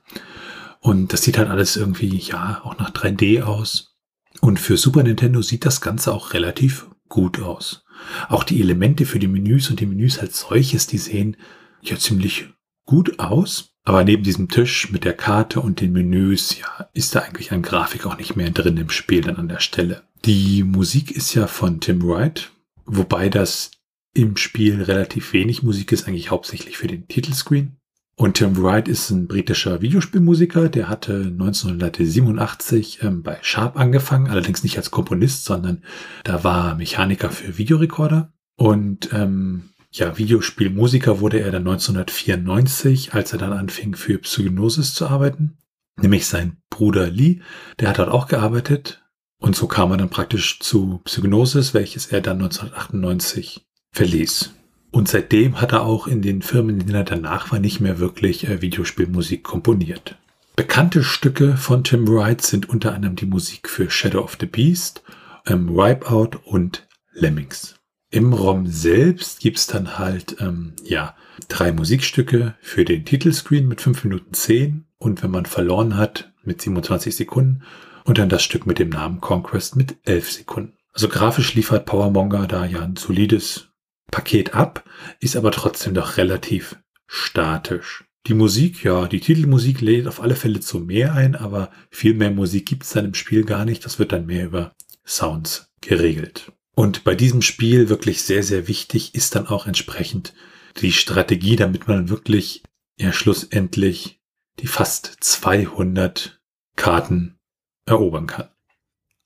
Und das sieht halt alles irgendwie, ja, auch nach 3D aus. Und für Super Nintendo sieht das Ganze auch relativ gut aus. Auch die Elemente für die Menüs und die Menüs als solches, die sehen ja ziemlich gut aus. Aber neben diesem Tisch mit der Karte und den Menüs, ja, ist da eigentlich an Grafik auch nicht mehr drin im Spiel dann an der Stelle. Die Musik ist ja von Tim Wright, wobei das im Spiel relativ wenig Musik ist, eigentlich hauptsächlich für den Titelscreen. Und Tim Wright ist ein britischer Videospielmusiker, der hatte 1987 ähm, bei Sharp angefangen, allerdings nicht als Komponist, sondern da war Mechaniker für Videorekorder. Und ähm, ja, Videospielmusiker wurde er dann 1994, als er dann anfing für Psygnosis zu arbeiten. Nämlich sein Bruder Lee, der hat dort auch gearbeitet. Und so kam er dann praktisch zu Psygnosis, welches er dann 1998 verließ. Und seitdem hat er auch in den Firmen, in denen er danach war, nicht mehr wirklich äh, Videospielmusik komponiert. Bekannte Stücke von Tim Wright sind unter anderem die Musik für Shadow of the Beast, ähm, Wipeout und Lemmings. Im ROM selbst gibt's dann halt ähm, ja drei Musikstücke für den Titelscreen mit 5 Minuten 10 und wenn man verloren hat mit 27 Sekunden und dann das Stück mit dem Namen Conquest mit 11 Sekunden. Also grafisch liefert Powermonger da ja ein solides Paket ab, ist aber trotzdem doch relativ statisch. Die Musik, ja, die Titelmusik lädt auf alle Fälle zu mehr ein, aber viel mehr Musik gibt es dann im Spiel gar nicht. Das wird dann mehr über Sounds geregelt. Und bei diesem Spiel wirklich sehr, sehr wichtig ist dann auch entsprechend die Strategie, damit man wirklich ja schlussendlich die fast 200 Karten erobern kann.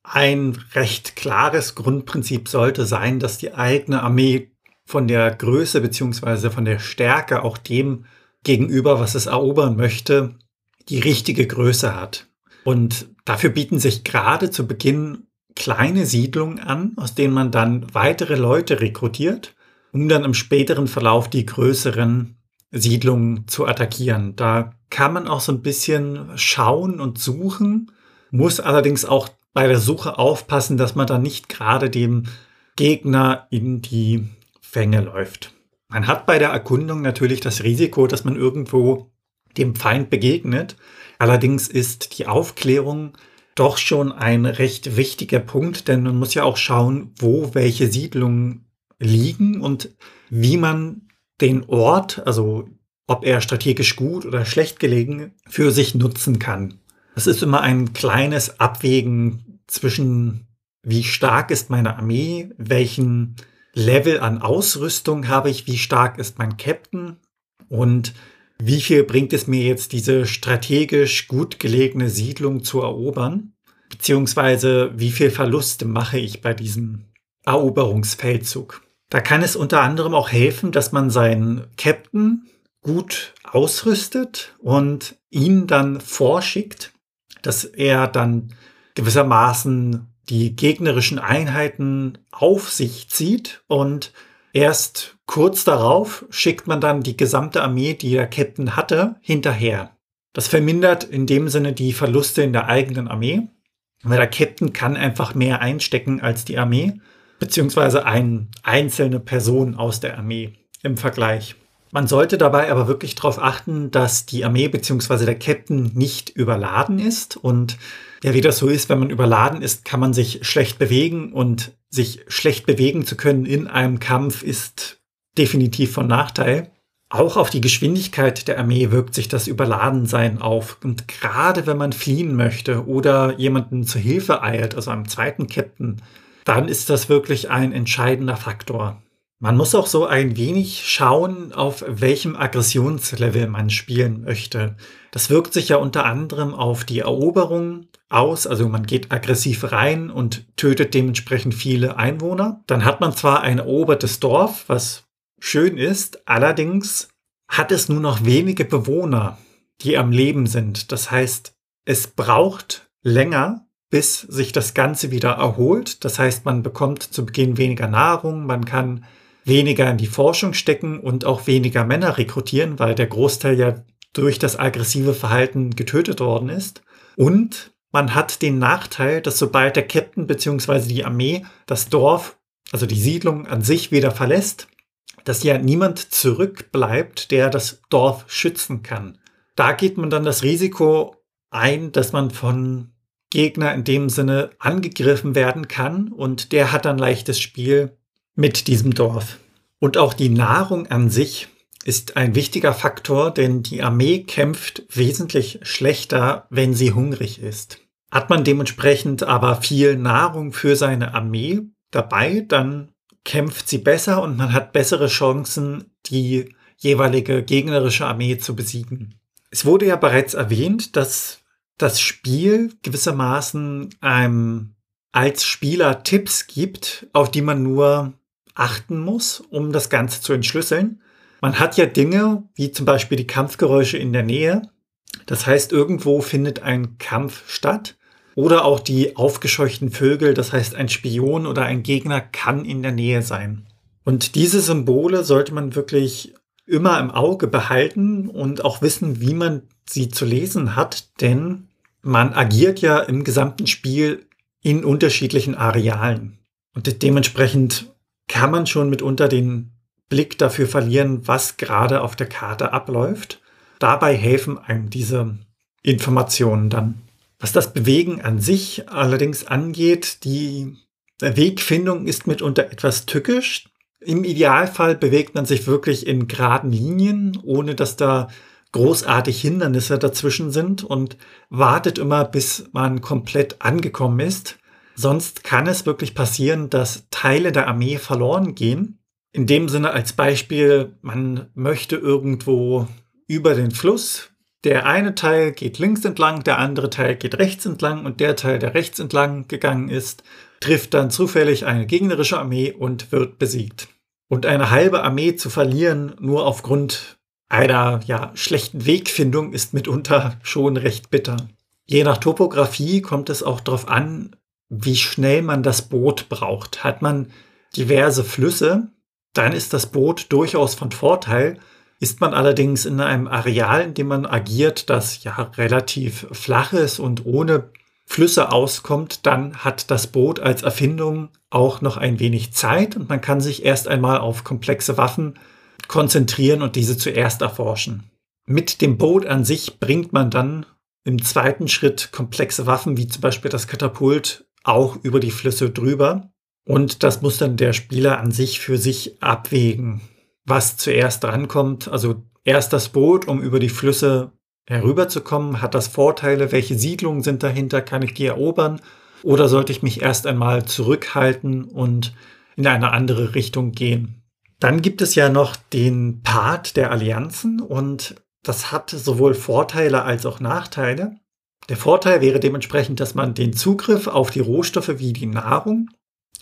Ein recht klares Grundprinzip sollte sein, dass die eigene Armee von der Größe beziehungsweise von der Stärke auch dem gegenüber, was es erobern möchte, die richtige Größe hat. Und dafür bieten sich gerade zu Beginn kleine Siedlungen an, aus denen man dann weitere Leute rekrutiert, um dann im späteren Verlauf die größeren Siedlungen zu attackieren. Da kann man auch so ein bisschen schauen und suchen, muss allerdings auch bei der Suche aufpassen, dass man da nicht gerade dem Gegner in die Fänge läuft. Man hat bei der Erkundung natürlich das Risiko, dass man irgendwo dem Feind begegnet. Allerdings ist die Aufklärung doch schon ein recht wichtiger Punkt, denn man muss ja auch schauen, wo welche Siedlungen liegen und wie man den Ort, also ob er strategisch gut oder schlecht gelegen, für sich nutzen kann. Es ist immer ein kleines Abwägen zwischen, wie stark ist meine Armee, welchen Level an Ausrüstung habe ich, wie stark ist mein Captain und wie viel bringt es mir jetzt, diese strategisch gut gelegene Siedlung zu erobern? Beziehungsweise wie viel Verluste mache ich bei diesem Eroberungsfeldzug? Da kann es unter anderem auch helfen, dass man seinen Captain gut ausrüstet und ihn dann vorschickt, dass er dann gewissermaßen die gegnerischen Einheiten auf sich zieht und erst kurz darauf schickt man dann die gesamte Armee, die der Captain hatte, hinterher. Das vermindert in dem Sinne die Verluste in der eigenen Armee, weil der Captain kann einfach mehr einstecken als die Armee, beziehungsweise eine einzelne Person aus der Armee im Vergleich. Man sollte dabei aber wirklich darauf achten, dass die Armee beziehungsweise der Captain nicht überladen ist und ja, wie das so ist, wenn man überladen ist, kann man sich schlecht bewegen und sich schlecht bewegen zu können in einem Kampf ist definitiv von Nachteil. Auch auf die Geschwindigkeit der Armee wirkt sich das Überladensein auf. Und gerade wenn man fliehen möchte oder jemanden zur Hilfe eilt, also einem zweiten Captain, dann ist das wirklich ein entscheidender Faktor. Man muss auch so ein wenig schauen, auf welchem Aggressionslevel man spielen möchte. Das wirkt sich ja unter anderem auf die Eroberung aus, also man geht aggressiv rein und tötet dementsprechend viele Einwohner. Dann hat man zwar ein erobertes Dorf, was schön ist, allerdings hat es nur noch wenige Bewohner, die am Leben sind. Das heißt, es braucht länger, bis sich das Ganze wieder erholt. Das heißt, man bekommt zu Beginn weniger Nahrung, man kann weniger in die Forschung stecken und auch weniger Männer rekrutieren, weil der Großteil ja durch das aggressive Verhalten getötet worden ist. Und man hat den Nachteil, dass sobald der Captain bzw. die Armee das Dorf, also die Siedlung an sich wieder verlässt, dass ja niemand zurückbleibt, der das Dorf schützen kann. Da geht man dann das Risiko ein, dass man von Gegner in dem Sinne angegriffen werden kann und der hat dann leichtes Spiel, mit diesem Dorf. Und auch die Nahrung an sich ist ein wichtiger Faktor, denn die Armee kämpft wesentlich schlechter, wenn sie hungrig ist. Hat man dementsprechend aber viel Nahrung für seine Armee dabei, dann kämpft sie besser und man hat bessere Chancen, die jeweilige gegnerische Armee zu besiegen. Es wurde ja bereits erwähnt, dass das Spiel gewissermaßen einem als Spieler Tipps gibt, auf die man nur achten muss, um das Ganze zu entschlüsseln. Man hat ja Dinge, wie zum Beispiel die Kampfgeräusche in der Nähe. Das heißt, irgendwo findet ein Kampf statt. Oder auch die aufgescheuchten Vögel, das heißt, ein Spion oder ein Gegner kann in der Nähe sein. Und diese Symbole sollte man wirklich immer im Auge behalten und auch wissen, wie man sie zu lesen hat, denn man agiert ja im gesamten Spiel in unterschiedlichen Arealen. Und dementsprechend kann man schon mitunter den Blick dafür verlieren, was gerade auf der Karte abläuft. Dabei helfen einem diese Informationen dann. Was das Bewegen an sich allerdings angeht, die Wegfindung ist mitunter etwas tückisch. Im Idealfall bewegt man sich wirklich in geraden Linien, ohne dass da großartig Hindernisse dazwischen sind und wartet immer, bis man komplett angekommen ist. Sonst kann es wirklich passieren, dass Teile der Armee verloren gehen. In dem Sinne als Beispiel, man möchte irgendwo über den Fluss. Der eine Teil geht links entlang, der andere Teil geht rechts entlang und der Teil, der rechts entlang gegangen ist, trifft dann zufällig eine gegnerische Armee und wird besiegt. Und eine halbe Armee zu verlieren, nur aufgrund einer ja, schlechten Wegfindung, ist mitunter schon recht bitter. Je nach Topografie kommt es auch darauf an, wie schnell man das Boot braucht. Hat man diverse Flüsse, dann ist das Boot durchaus von Vorteil. Ist man allerdings in einem Areal, in dem man agiert, das ja relativ flach ist und ohne Flüsse auskommt, dann hat das Boot als Erfindung auch noch ein wenig Zeit und man kann sich erst einmal auf komplexe Waffen konzentrieren und diese zuerst erforschen. Mit dem Boot an sich bringt man dann im zweiten Schritt komplexe Waffen wie zum Beispiel das Katapult auch über die Flüsse drüber. Und das muss dann der Spieler an sich für sich abwägen, was zuerst drankommt. Also erst das Boot, um über die Flüsse herüberzukommen, hat das Vorteile, welche Siedlungen sind dahinter, kann ich die erobern oder sollte ich mich erst einmal zurückhalten und in eine andere Richtung gehen. Dann gibt es ja noch den Part der Allianzen und das hat sowohl Vorteile als auch Nachteile. Der Vorteil wäre dementsprechend, dass man den Zugriff auf die Rohstoffe wie die Nahrung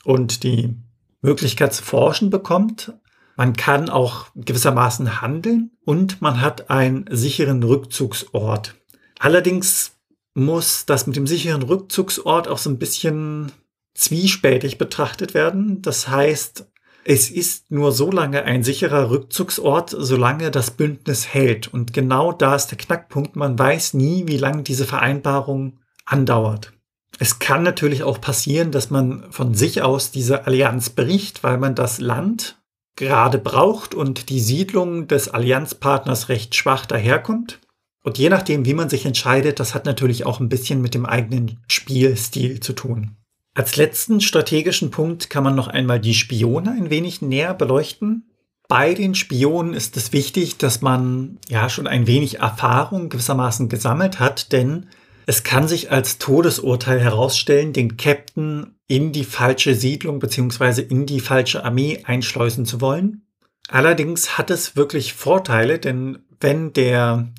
und die Möglichkeit zu forschen bekommt. Man kann auch gewissermaßen handeln und man hat einen sicheren Rückzugsort. Allerdings muss das mit dem sicheren Rückzugsort auch so ein bisschen zwiespältig betrachtet werden. Das heißt, es ist nur so lange ein sicherer Rückzugsort, solange das Bündnis hält. Und genau da ist der Knackpunkt. Man weiß nie, wie lange diese Vereinbarung andauert. Es kann natürlich auch passieren, dass man von sich aus diese Allianz bricht, weil man das Land gerade braucht und die Siedlung des Allianzpartners recht schwach daherkommt. Und je nachdem, wie man sich entscheidet, das hat natürlich auch ein bisschen mit dem eigenen Spielstil zu tun. Als letzten strategischen Punkt kann man noch einmal die Spione ein wenig näher beleuchten. Bei den Spionen ist es wichtig, dass man ja schon ein wenig Erfahrung gewissermaßen gesammelt hat, denn Es kann sich als Todesurteil herausstellen, den Captain in die falsche Siedlung bzw. in die falsche Armee einschleusen zu wollen. Allerdings hat es wirklich Vorteile, denn wenn der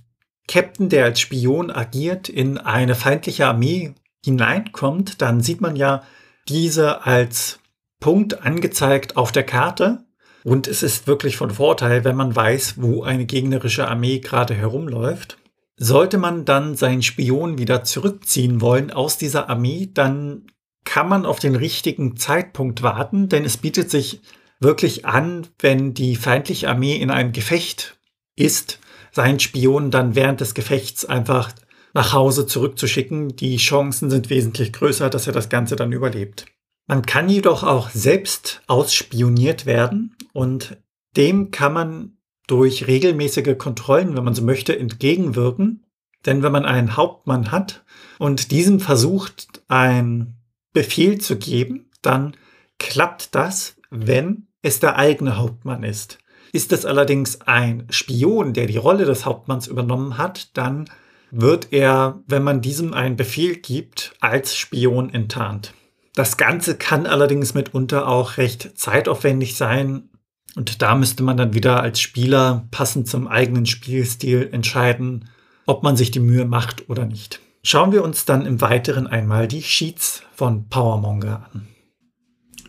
Captain, der als Spion agiert, in eine feindliche Armee hineinkommt, dann sieht man ja diese als Punkt angezeigt auf der Karte. Und es ist wirklich von Vorteil, wenn man weiß, wo eine gegnerische Armee gerade herumläuft. Sollte man dann seinen Spion wieder zurückziehen wollen aus dieser Armee, dann kann man auf den richtigen Zeitpunkt warten, denn es bietet sich wirklich an, wenn die feindliche Armee in einem Gefecht ist, seinen Spion dann während des Gefechts einfach nach Hause zurückzuschicken. Die Chancen sind wesentlich größer, dass er das Ganze dann überlebt. Man kann jedoch auch selbst ausspioniert werden und dem kann man durch regelmäßige Kontrollen, wenn man so möchte, entgegenwirken. Denn wenn man einen Hauptmann hat und diesem versucht, einen Befehl zu geben, dann klappt das, wenn es der eigene Hauptmann ist. Ist es allerdings ein Spion, der die Rolle des Hauptmanns übernommen hat, dann wird er, wenn man diesem einen Befehl gibt, als Spion enttarnt. Das Ganze kann allerdings mitunter auch recht zeitaufwendig sein und da müsste man dann wieder als Spieler passend zum eigenen Spielstil entscheiden, ob man sich die Mühe macht oder nicht. Schauen wir uns dann im Weiteren einmal die Sheets von Powermonger an.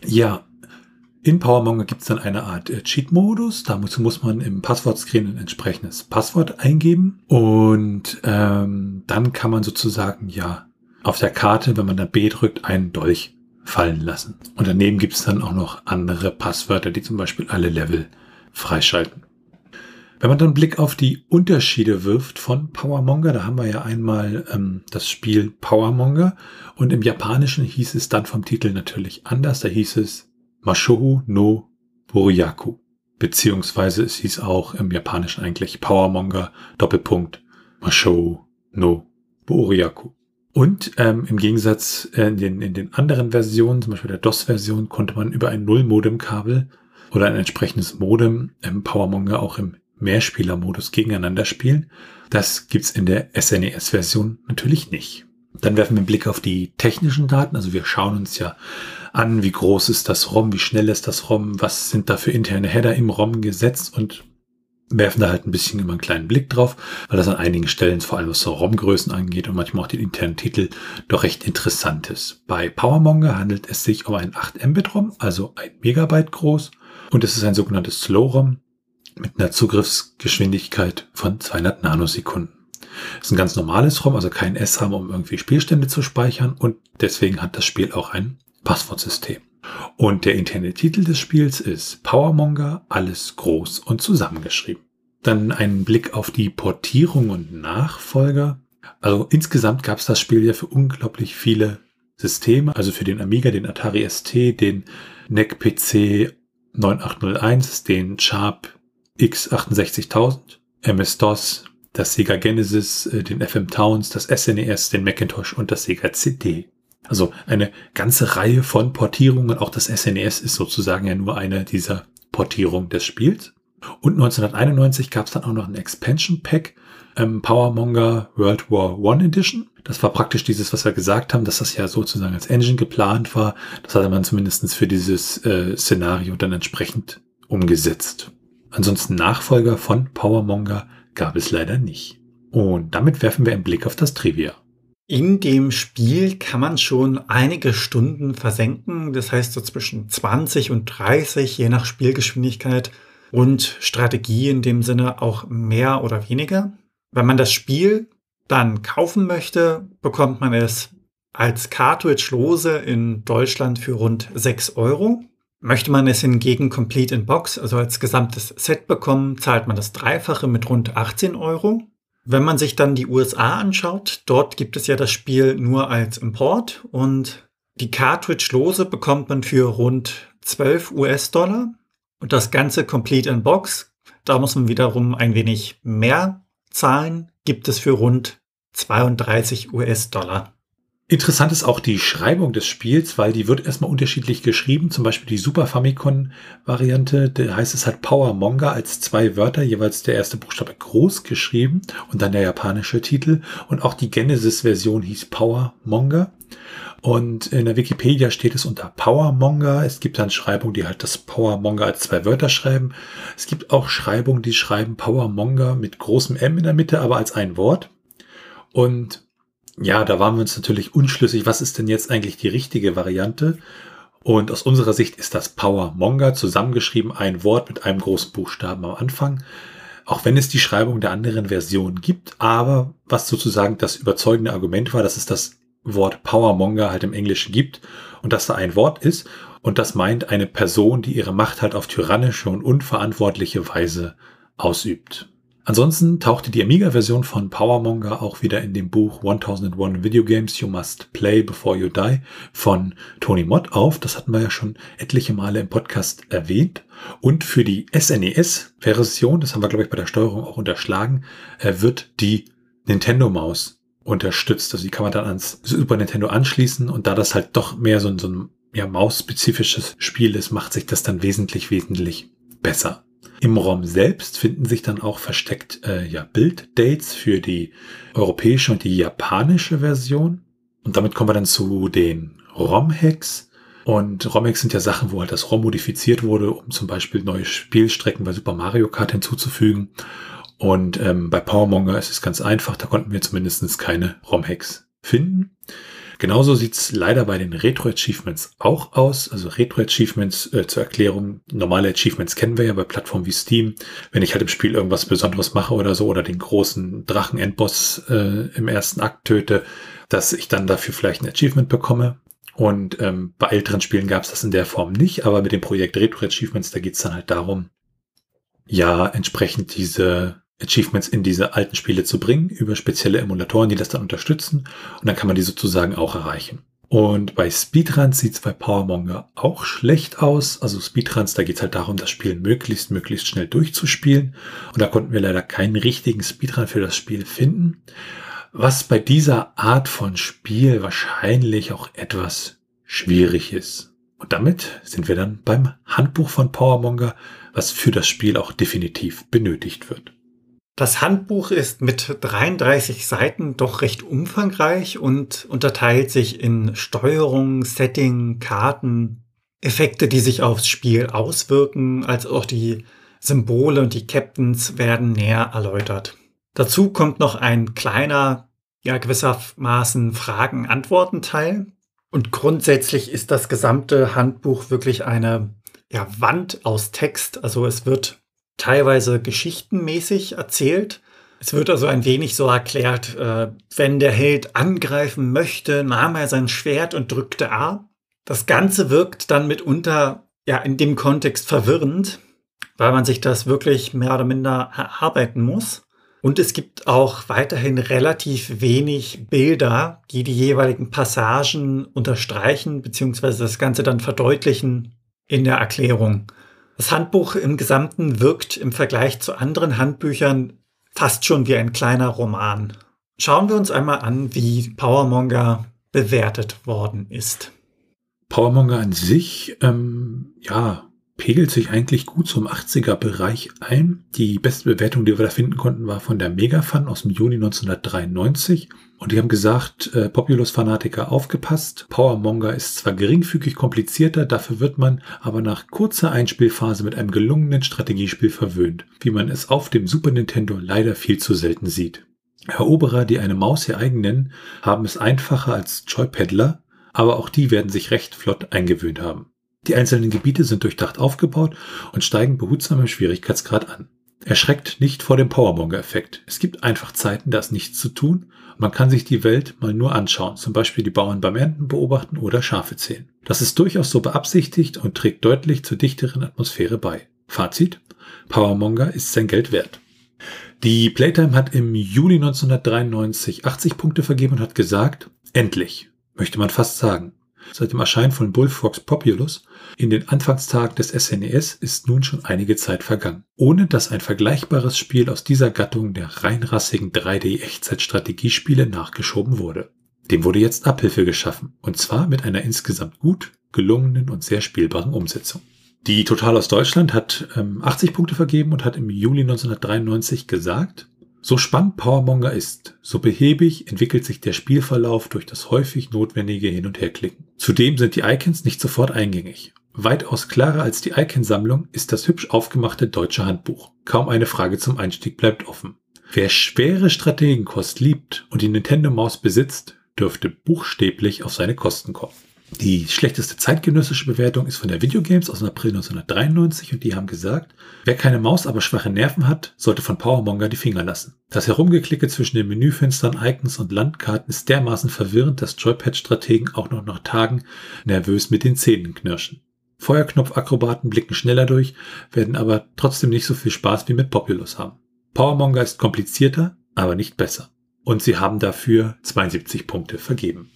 Ja, in PowerMonger gibt es dann eine Art äh, Cheat-Modus. Dazu muss man im Passwortscreen ein entsprechendes Passwort eingeben. Und ähm, dann kann man sozusagen ja auf der Karte, wenn man da B drückt, einen Dolch fallen lassen. Und daneben gibt es dann auch noch andere Passwörter, die zum Beispiel alle Level freischalten. Wenn man dann einen Blick auf die Unterschiede wirft von Powermonger, da haben wir ja einmal ähm, das Spiel Powermonger und im Japanischen hieß es dann vom Titel natürlich anders. Da hieß es Mashohu no Boryaku. Beziehungsweise es hieß auch im Japanischen eigentlich Powermonger Doppelpunkt Mashohu no Boryaku. Und ähm, im Gegensatz äh, in den, in den anderen Versionen, zum Beispiel der DOS-Version, konnte man über ein Null-Modem-Kabel oder ein entsprechendes Modem im Powermonger auch im Mehrspieler-Modus gegeneinander spielen. Das gibt's in der SNES-Version natürlich nicht. Dann werfen wir einen Blick auf die technischen Daten. Also wir schauen uns ja an, wie groß ist das ROM, wie schnell ist das ROM, was sind da für interne Header im ROM gesetzt und werfen da halt ein bisschen immer einen kleinen Blick drauf, weil das an einigen Stellen, vor allem was so ROM-Größen angeht und manchmal auch den internen Titel, doch recht interessant ist. Bei PowerMonger handelt es sich um ein 8 Mbit ROM, also ein Megabyte groß und es ist ein sogenanntes Slow ROM mit einer Zugriffsgeschwindigkeit von 200 Nanosekunden. Es ist ein ganz normales ROM, also kein SRAM, um irgendwie Spielstände zu speichern und deswegen hat das Spiel auch ein Passwortsystem. Und der interne Titel des Spiels ist Powermonger, alles groß und zusammengeschrieben. Dann ein Blick auf die Portierung und Nachfolger. Also insgesamt gab es das Spiel ja für unglaublich viele Systeme, also für den Amiga, den Atari ST, den NEC PC 9801, den Sharp X68000, MS-DOS, das Sega Genesis, äh, den FM Towns, das SNES, den Macintosh und das Sega CD. Also eine ganze Reihe von Portierungen. Auch das SNES ist sozusagen ja nur eine dieser Portierungen des Spiels. Und 1991 gab es dann auch noch ein Expansion Pack, ähm, Powermonger World War One Edition. Das war praktisch dieses, was wir gesagt haben, dass das ja sozusagen als Engine geplant war. Das hatte man zumindest für dieses äh, Szenario dann entsprechend umgesetzt. Ansonsten Nachfolger von Powermonger gab es leider nicht. Und damit werfen wir einen Blick auf das Trivia. In dem Spiel kann man schon einige Stunden versenken, das heißt so zwischen 20 und 30, je nach Spielgeschwindigkeit und Strategie in dem Sinne auch mehr oder weniger. Wenn man das Spiel dann kaufen möchte, bekommt man es als Cartridge lose in Deutschland für rund 6 Euro. Möchte man es hingegen Complete in Box, also als gesamtes Set bekommen, zahlt man das Dreifache mit rund 18 Euro. Wenn man sich dann die USA anschaut, dort gibt es ja das Spiel nur als Import und die Cartridge-Lose bekommt man für rund 12 US-Dollar und das Ganze Complete in Box, da muss man wiederum ein wenig mehr zahlen, gibt es für rund 32 US-Dollar. Interessant ist auch die Schreibung des Spiels, weil die wird erstmal unterschiedlich geschrieben. Zum Beispiel die Super Famicom-Variante, da heißt es halt Power Monga als zwei Wörter, jeweils der erste Buchstabe groß geschrieben und dann der japanische Titel. Und auch die Genesis-Version hieß Power Monga. Und in der Wikipedia steht es unter Power Monga. Es gibt dann Schreibungen, die halt das Power Monga als zwei Wörter schreiben. Es gibt auch Schreibungen, die schreiben Power Monga mit großem M in der Mitte, aber als ein Wort. Und ja, da waren wir uns natürlich unschlüssig, was ist denn jetzt eigentlich die richtige Variante? Und aus unserer Sicht ist das Power Monga zusammengeschrieben, ein Wort mit einem großen Buchstaben am Anfang. Auch wenn es die Schreibung der anderen Version gibt, aber was sozusagen das überzeugende Argument war, dass es das Wort Power Monga halt im Englischen gibt und dass da ein Wort ist und das meint eine Person, die ihre Macht halt auf tyrannische und unverantwortliche Weise ausübt. Ansonsten tauchte die Amiga-Version von PowerMonger auch wieder in dem Buch 1001 Video Games You Must Play Before You Die von Tony Mott auf. Das hatten wir ja schon etliche Male im Podcast erwähnt. Und für die SNES-Version, das haben wir, glaube ich, bei der Steuerung auch unterschlagen, äh, wird die Nintendo-Maus unterstützt. Also die kann man dann ans Super Nintendo anschließen und da das halt doch mehr so ein, so ein ja, mausspezifisches Spiel ist, macht sich das dann wesentlich, wesentlich besser. Im ROM selbst finden sich dann auch versteckt äh, ja, Bilddates für die europäische und die japanische Version. Und damit kommen wir dann zu den ROM-Hacks. Und ROM-Hacks sind ja Sachen, wo halt das ROM modifiziert wurde, um zum Beispiel neue Spielstrecken bei Super Mario Kart hinzuzufügen. Und ähm, bei PowerMonger ist es ganz einfach, da konnten wir zumindest keine ROM-Hacks finden. Genauso sieht's leider bei den Retro-Achievements auch aus. Also Retro-Achievements äh, zur Erklärung, normale Achievements kennen wir ja bei Plattformen wie Steam. Wenn ich halt im Spiel irgendwas Besonderes mache oder so oder den großen Drachen-Endboss äh, im ersten Akt töte, dass ich dann dafür vielleicht ein Achievement bekomme. Und ähm, bei älteren Spielen gab's das in der Form nicht, aber mit dem Projekt Retro Achievements, da geht's dann halt darum, ja, entsprechend diese Achievements in diese alten Spiele zu bringen, über spezielle Emulatoren, die das dann unterstützen. Und dann kann man die sozusagen auch erreichen. Und bei Speedruns sieht es bei PowerMonger auch schlecht aus. Also Speedruns, da geht es halt darum, das Spiel möglichst, möglichst schnell durchzuspielen. Und da konnten wir leider keinen richtigen Speedrun für das Spiel finden. Was bei dieser Art von Spiel wahrscheinlich auch etwas schwierig ist. Und damit sind wir dann beim Handbuch von PowerMonger, was für das Spiel auch definitiv benötigt wird. Das Handbuch ist mit 33 Seiten doch recht umfangreich und unterteilt sich in Steuerung, Setting, Karten, Effekte, die sich aufs Spiel auswirken, als auch die Symbole und die Captains werden näher erläutert. Dazu kommt noch ein kleiner, ja gewissermaßen Fragen-Antworten-Teil. Und grundsätzlich ist das gesamte Handbuch wirklich eine ja, Wand aus Text. Also es wird teilweise geschichtenmäßig erzählt. Es wird also ein wenig so erklärt, äh, wenn der Held angreifen möchte, nahm er sein Schwert und drückte A. Das Ganze wirkt dann mitunter ja in dem Kontext verwirrend, weil man sich das wirklich mehr oder minder erarbeiten muss. Und es gibt auch weiterhin relativ wenig Bilder, die die jeweiligen Passagen unterstreichen, beziehungsweise das Ganze dann verdeutlichen in der Erklärung. Das Handbuch im Gesamten wirkt im Vergleich zu anderen Handbüchern fast schon wie ein kleiner Roman. Schauen wir uns einmal an, wie Powermonger bewertet worden ist. Powermonger an sich, ähm, ja, pegelt sich eigentlich gut zum 80er-Bereich ein. Die beste Bewertung, die wir da finden konnten, war von der Megafun aus dem Juni 1993. Und die haben gesagt, äh, Populus-Fanatiker aufgepasst. Powermonger ist zwar geringfügig komplizierter, dafür wird man aber nach kurzer Einspielphase mit einem gelungenen Strategiespiel verwöhnt, wie man es auf dem Super Nintendo leider viel zu selten sieht. Eroberer, die eine Maus ihr eigen nennen, haben es einfacher als Joypaddler, aber auch die werden sich recht flott eingewöhnt haben. Die einzelnen Gebiete sind durchdacht aufgebaut und steigen behutsam im Schwierigkeitsgrad an. Erschreckt nicht vor dem Powermonger-Effekt. Es gibt einfach Zeiten, da ist nichts zu tun man kann sich die Welt mal nur anschauen, zum Beispiel die Bauern beim Ernten beobachten oder Schafe zählen. Das ist durchaus so beabsichtigt und trägt deutlich zur dichteren Atmosphäre bei. Fazit? Powermonger ist sein Geld wert. Die Playtime hat im Juli 1993 80 Punkte vergeben und hat gesagt, endlich, möchte man fast sagen. Seit dem Erscheinen von Bullfrogs Populus in den Anfangstagen des SNES e ist nun schon einige Zeit vergangen, ohne dass ein vergleichbares Spiel aus dieser Gattung der reinrassigen 3D-Echtzeitstrategiespiele nachgeschoben wurde. Dem wurde jetzt Abhilfe geschaffen. Und zwar mit einer insgesamt gut gelungenen und sehr spielbaren Umsetzung. Die Total aus Deutschland hat ähm, 80 Punkte vergeben und hat im Juli 1993 gesagt, so spannend Powermonger ist, so behäbig entwickelt sich der Spielverlauf durch das häufig notwendige Hin- und Herklicken. Zudem sind die Icons nicht sofort eingängig. Weitaus klarer als die Icon-Sammlung ist das hübsch aufgemachte deutsche Handbuch. Kaum eine Frage zum Einstieg bleibt offen. Wer schwere Strategenkost liebt und die Nintendo-Maus besitzt, dürfte buchstäblich auf seine Kosten kommen. Die schlechteste zeitgenössische Bewertung ist von der Videogames aus dem April 1993 und die haben gesagt, wer keine Maus, aber schwache Nerven hat, sollte von Powermonger die Finger lassen. Das Herumgeklicke zwischen den Menüfenstern, Icons und Landkarten ist dermaßen verwirrend, dass Joypad-Strategen auch noch nach Tagen nervös mit den Zähnen knirschen. Feuerknopf-Akrobaten blicken schneller durch, werden aber trotzdem nicht so viel Spaß wie mit Populous haben. Powermonger ist komplizierter, aber nicht besser. Und sie haben dafür 72 Punkte vergeben.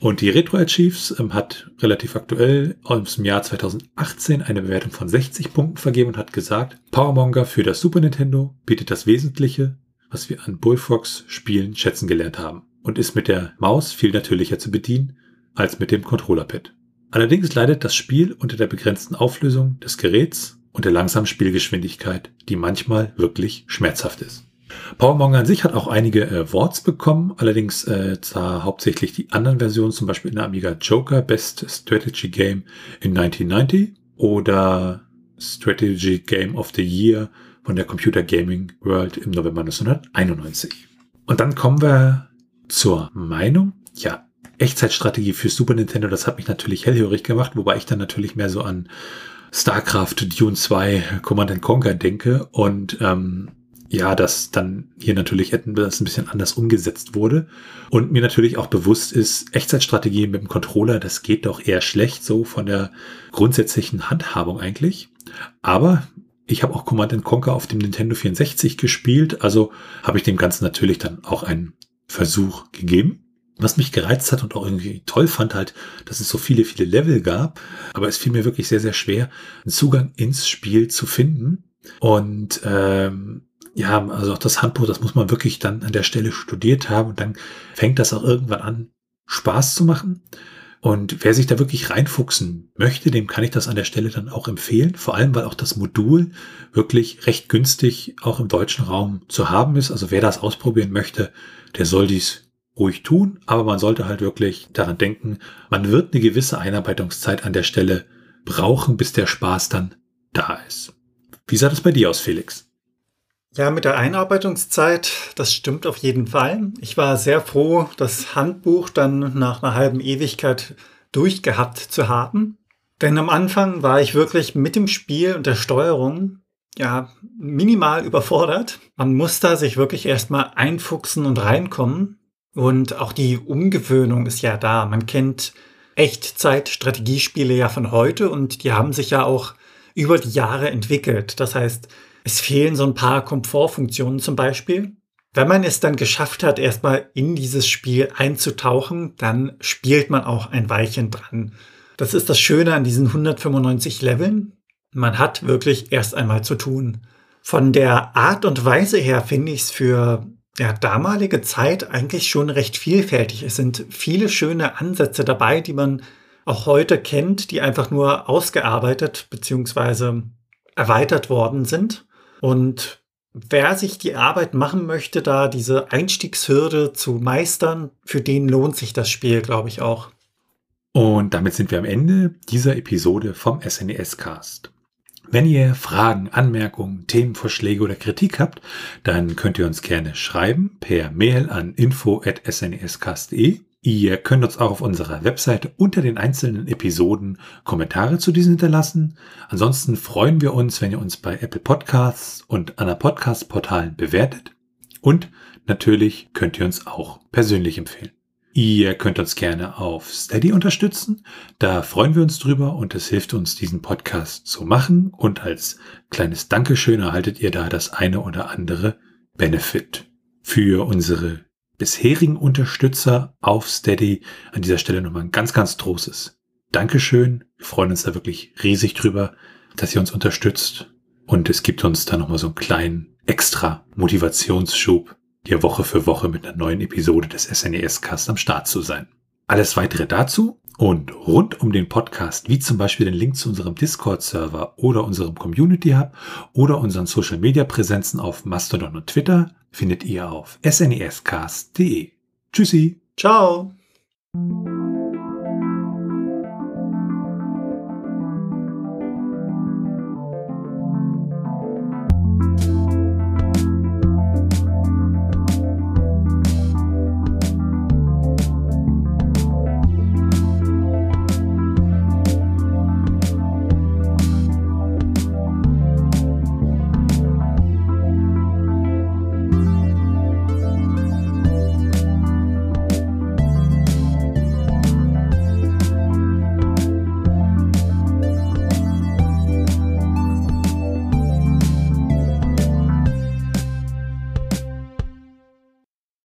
Und die Retro Archives ähm, hat relativ aktuell aus dem Jahr 2018 eine Bewertung von 60 Punkten vergeben und hat gesagt, Powermonger für das Super Nintendo bietet das Wesentliche, was wir an Bullfrogs Spielen schätzen gelernt haben und ist mit der Maus viel natürlicher zu bedienen als mit dem Controllerpad. Allerdings leidet das Spiel unter der begrenzten Auflösung des Geräts und der langsamen Spielgeschwindigkeit, die manchmal wirklich schmerzhaft ist. Powermonger an sich hat auch einige Awards bekommen, allerdings äh, zwar hauptsächlich die anderen Versionen, zum Beispiel in der Amiga Joker Best Strategy Game in 1990 oder Strategy Game of the Year von der Computer Gaming World im November 1991. Und dann kommen wir zur Meinung. Ja, Echtzeitstrategie für Super Nintendo, das hat mich natürlich hellhörig gemacht, wobei ich dann natürlich mehr so an StarCraft Dune 2 Command Conquer denke und ähm, ja, dass dann hier natürlich etwas ein bisschen anders umgesetzt wurde. Und mir natürlich auch bewusst ist, Echtzeitstrategie mit dem Controller, das geht doch eher schlecht so von der grundsätzlichen Handhabung eigentlich. Aber ich habe auch Command Conquer auf dem Nintendo 64 gespielt, also habe ich dem Ganzen natürlich dann auch einen Versuch gegeben. Was mich gereizt hat und auch irgendwie toll fand halt, dass es so viele, viele Level gab. Aber es fiel mir wirklich sehr, sehr schwer, einen Zugang ins Spiel zu finden. Und ähm, ja, also auch das Handbuch, das muss man wirklich dann an der Stelle studiert haben und dann fängt das auch irgendwann an, Spaß zu machen. Und wer sich da wirklich reinfuchsen möchte, dem kann ich das an der Stelle dann auch empfehlen. Vor allem, weil auch das Modul wirklich recht günstig auch im deutschen Raum zu haben ist. Also wer das ausprobieren möchte, der soll dies ruhig tun. Aber man sollte halt wirklich daran denken, man wird eine gewisse Einarbeitungszeit an der Stelle brauchen, bis der Spaß dann da ist. Wie sah das bei dir aus, Felix? Ja, mit der Einarbeitungszeit, das stimmt auf jeden Fall. Ich war sehr froh, das Handbuch dann nach einer halben Ewigkeit durchgehabt zu haben. Denn am Anfang war ich wirklich mit dem Spiel und der Steuerung ja minimal überfordert. Man muss da sich wirklich erstmal einfuchsen und reinkommen. Und auch die Umgewöhnung ist ja da. Man kennt Echtzeit-Strategiespiele ja von heute und die haben sich ja auch über die Jahre entwickelt. Das heißt, es fehlen so ein paar Komfortfunktionen zum Beispiel. Wenn man es dann geschafft hat, erstmal in dieses Spiel einzutauchen, dann spielt man auch ein Weilchen dran. Das ist das Schöne an diesen 195 Leveln. Man hat wirklich erst einmal zu tun. Von der Art und Weise her finde ich es für ja, damalige Zeit eigentlich schon recht vielfältig. Es sind viele schöne Ansätze dabei, die man auch heute kennt, die einfach nur ausgearbeitet bzw. erweitert worden sind. Und wer sich die Arbeit machen möchte, da diese Einstiegshürde zu meistern, für den lohnt sich das Spiel, glaube ich auch. Und damit sind wir am Ende dieser Episode vom SNES Cast. Wenn ihr Fragen, Anmerkungen, Themenvorschläge oder Kritik habt, dann könnt ihr uns gerne schreiben per Mail an info@snescast.de Ihr könnt uns auch auf unserer Webseite unter den einzelnen Episoden Kommentare zu diesen hinterlassen. Ansonsten freuen wir uns, wenn ihr uns bei Apple Podcasts und anderen Podcast-Portalen bewertet. Und natürlich könnt ihr uns auch persönlich empfehlen. Ihr könnt uns gerne auf Steady unterstützen. Da freuen wir uns drüber und es hilft uns, diesen Podcast zu machen. Und als kleines Dankeschön erhaltet ihr da das eine oder andere Benefit. Für unsere bisherigen Unterstützer auf Steady an dieser Stelle nochmal ein ganz, ganz großes Dankeschön. Wir freuen uns da wirklich riesig drüber, dass ihr uns unterstützt. Und es gibt uns da nochmal so einen kleinen extra Motivationsschub, hier Woche für Woche mit einer neuen Episode des SNES Cast am Start zu sein. Alles weitere dazu und rund um den Podcast, wie zum Beispiel den Link zu unserem Discord-Server oder unserem Community Hub oder unseren Social-Media-Präsenzen auf Mastodon und Twitter, findet ihr auf snescast.de. Tschüssi. Ciao.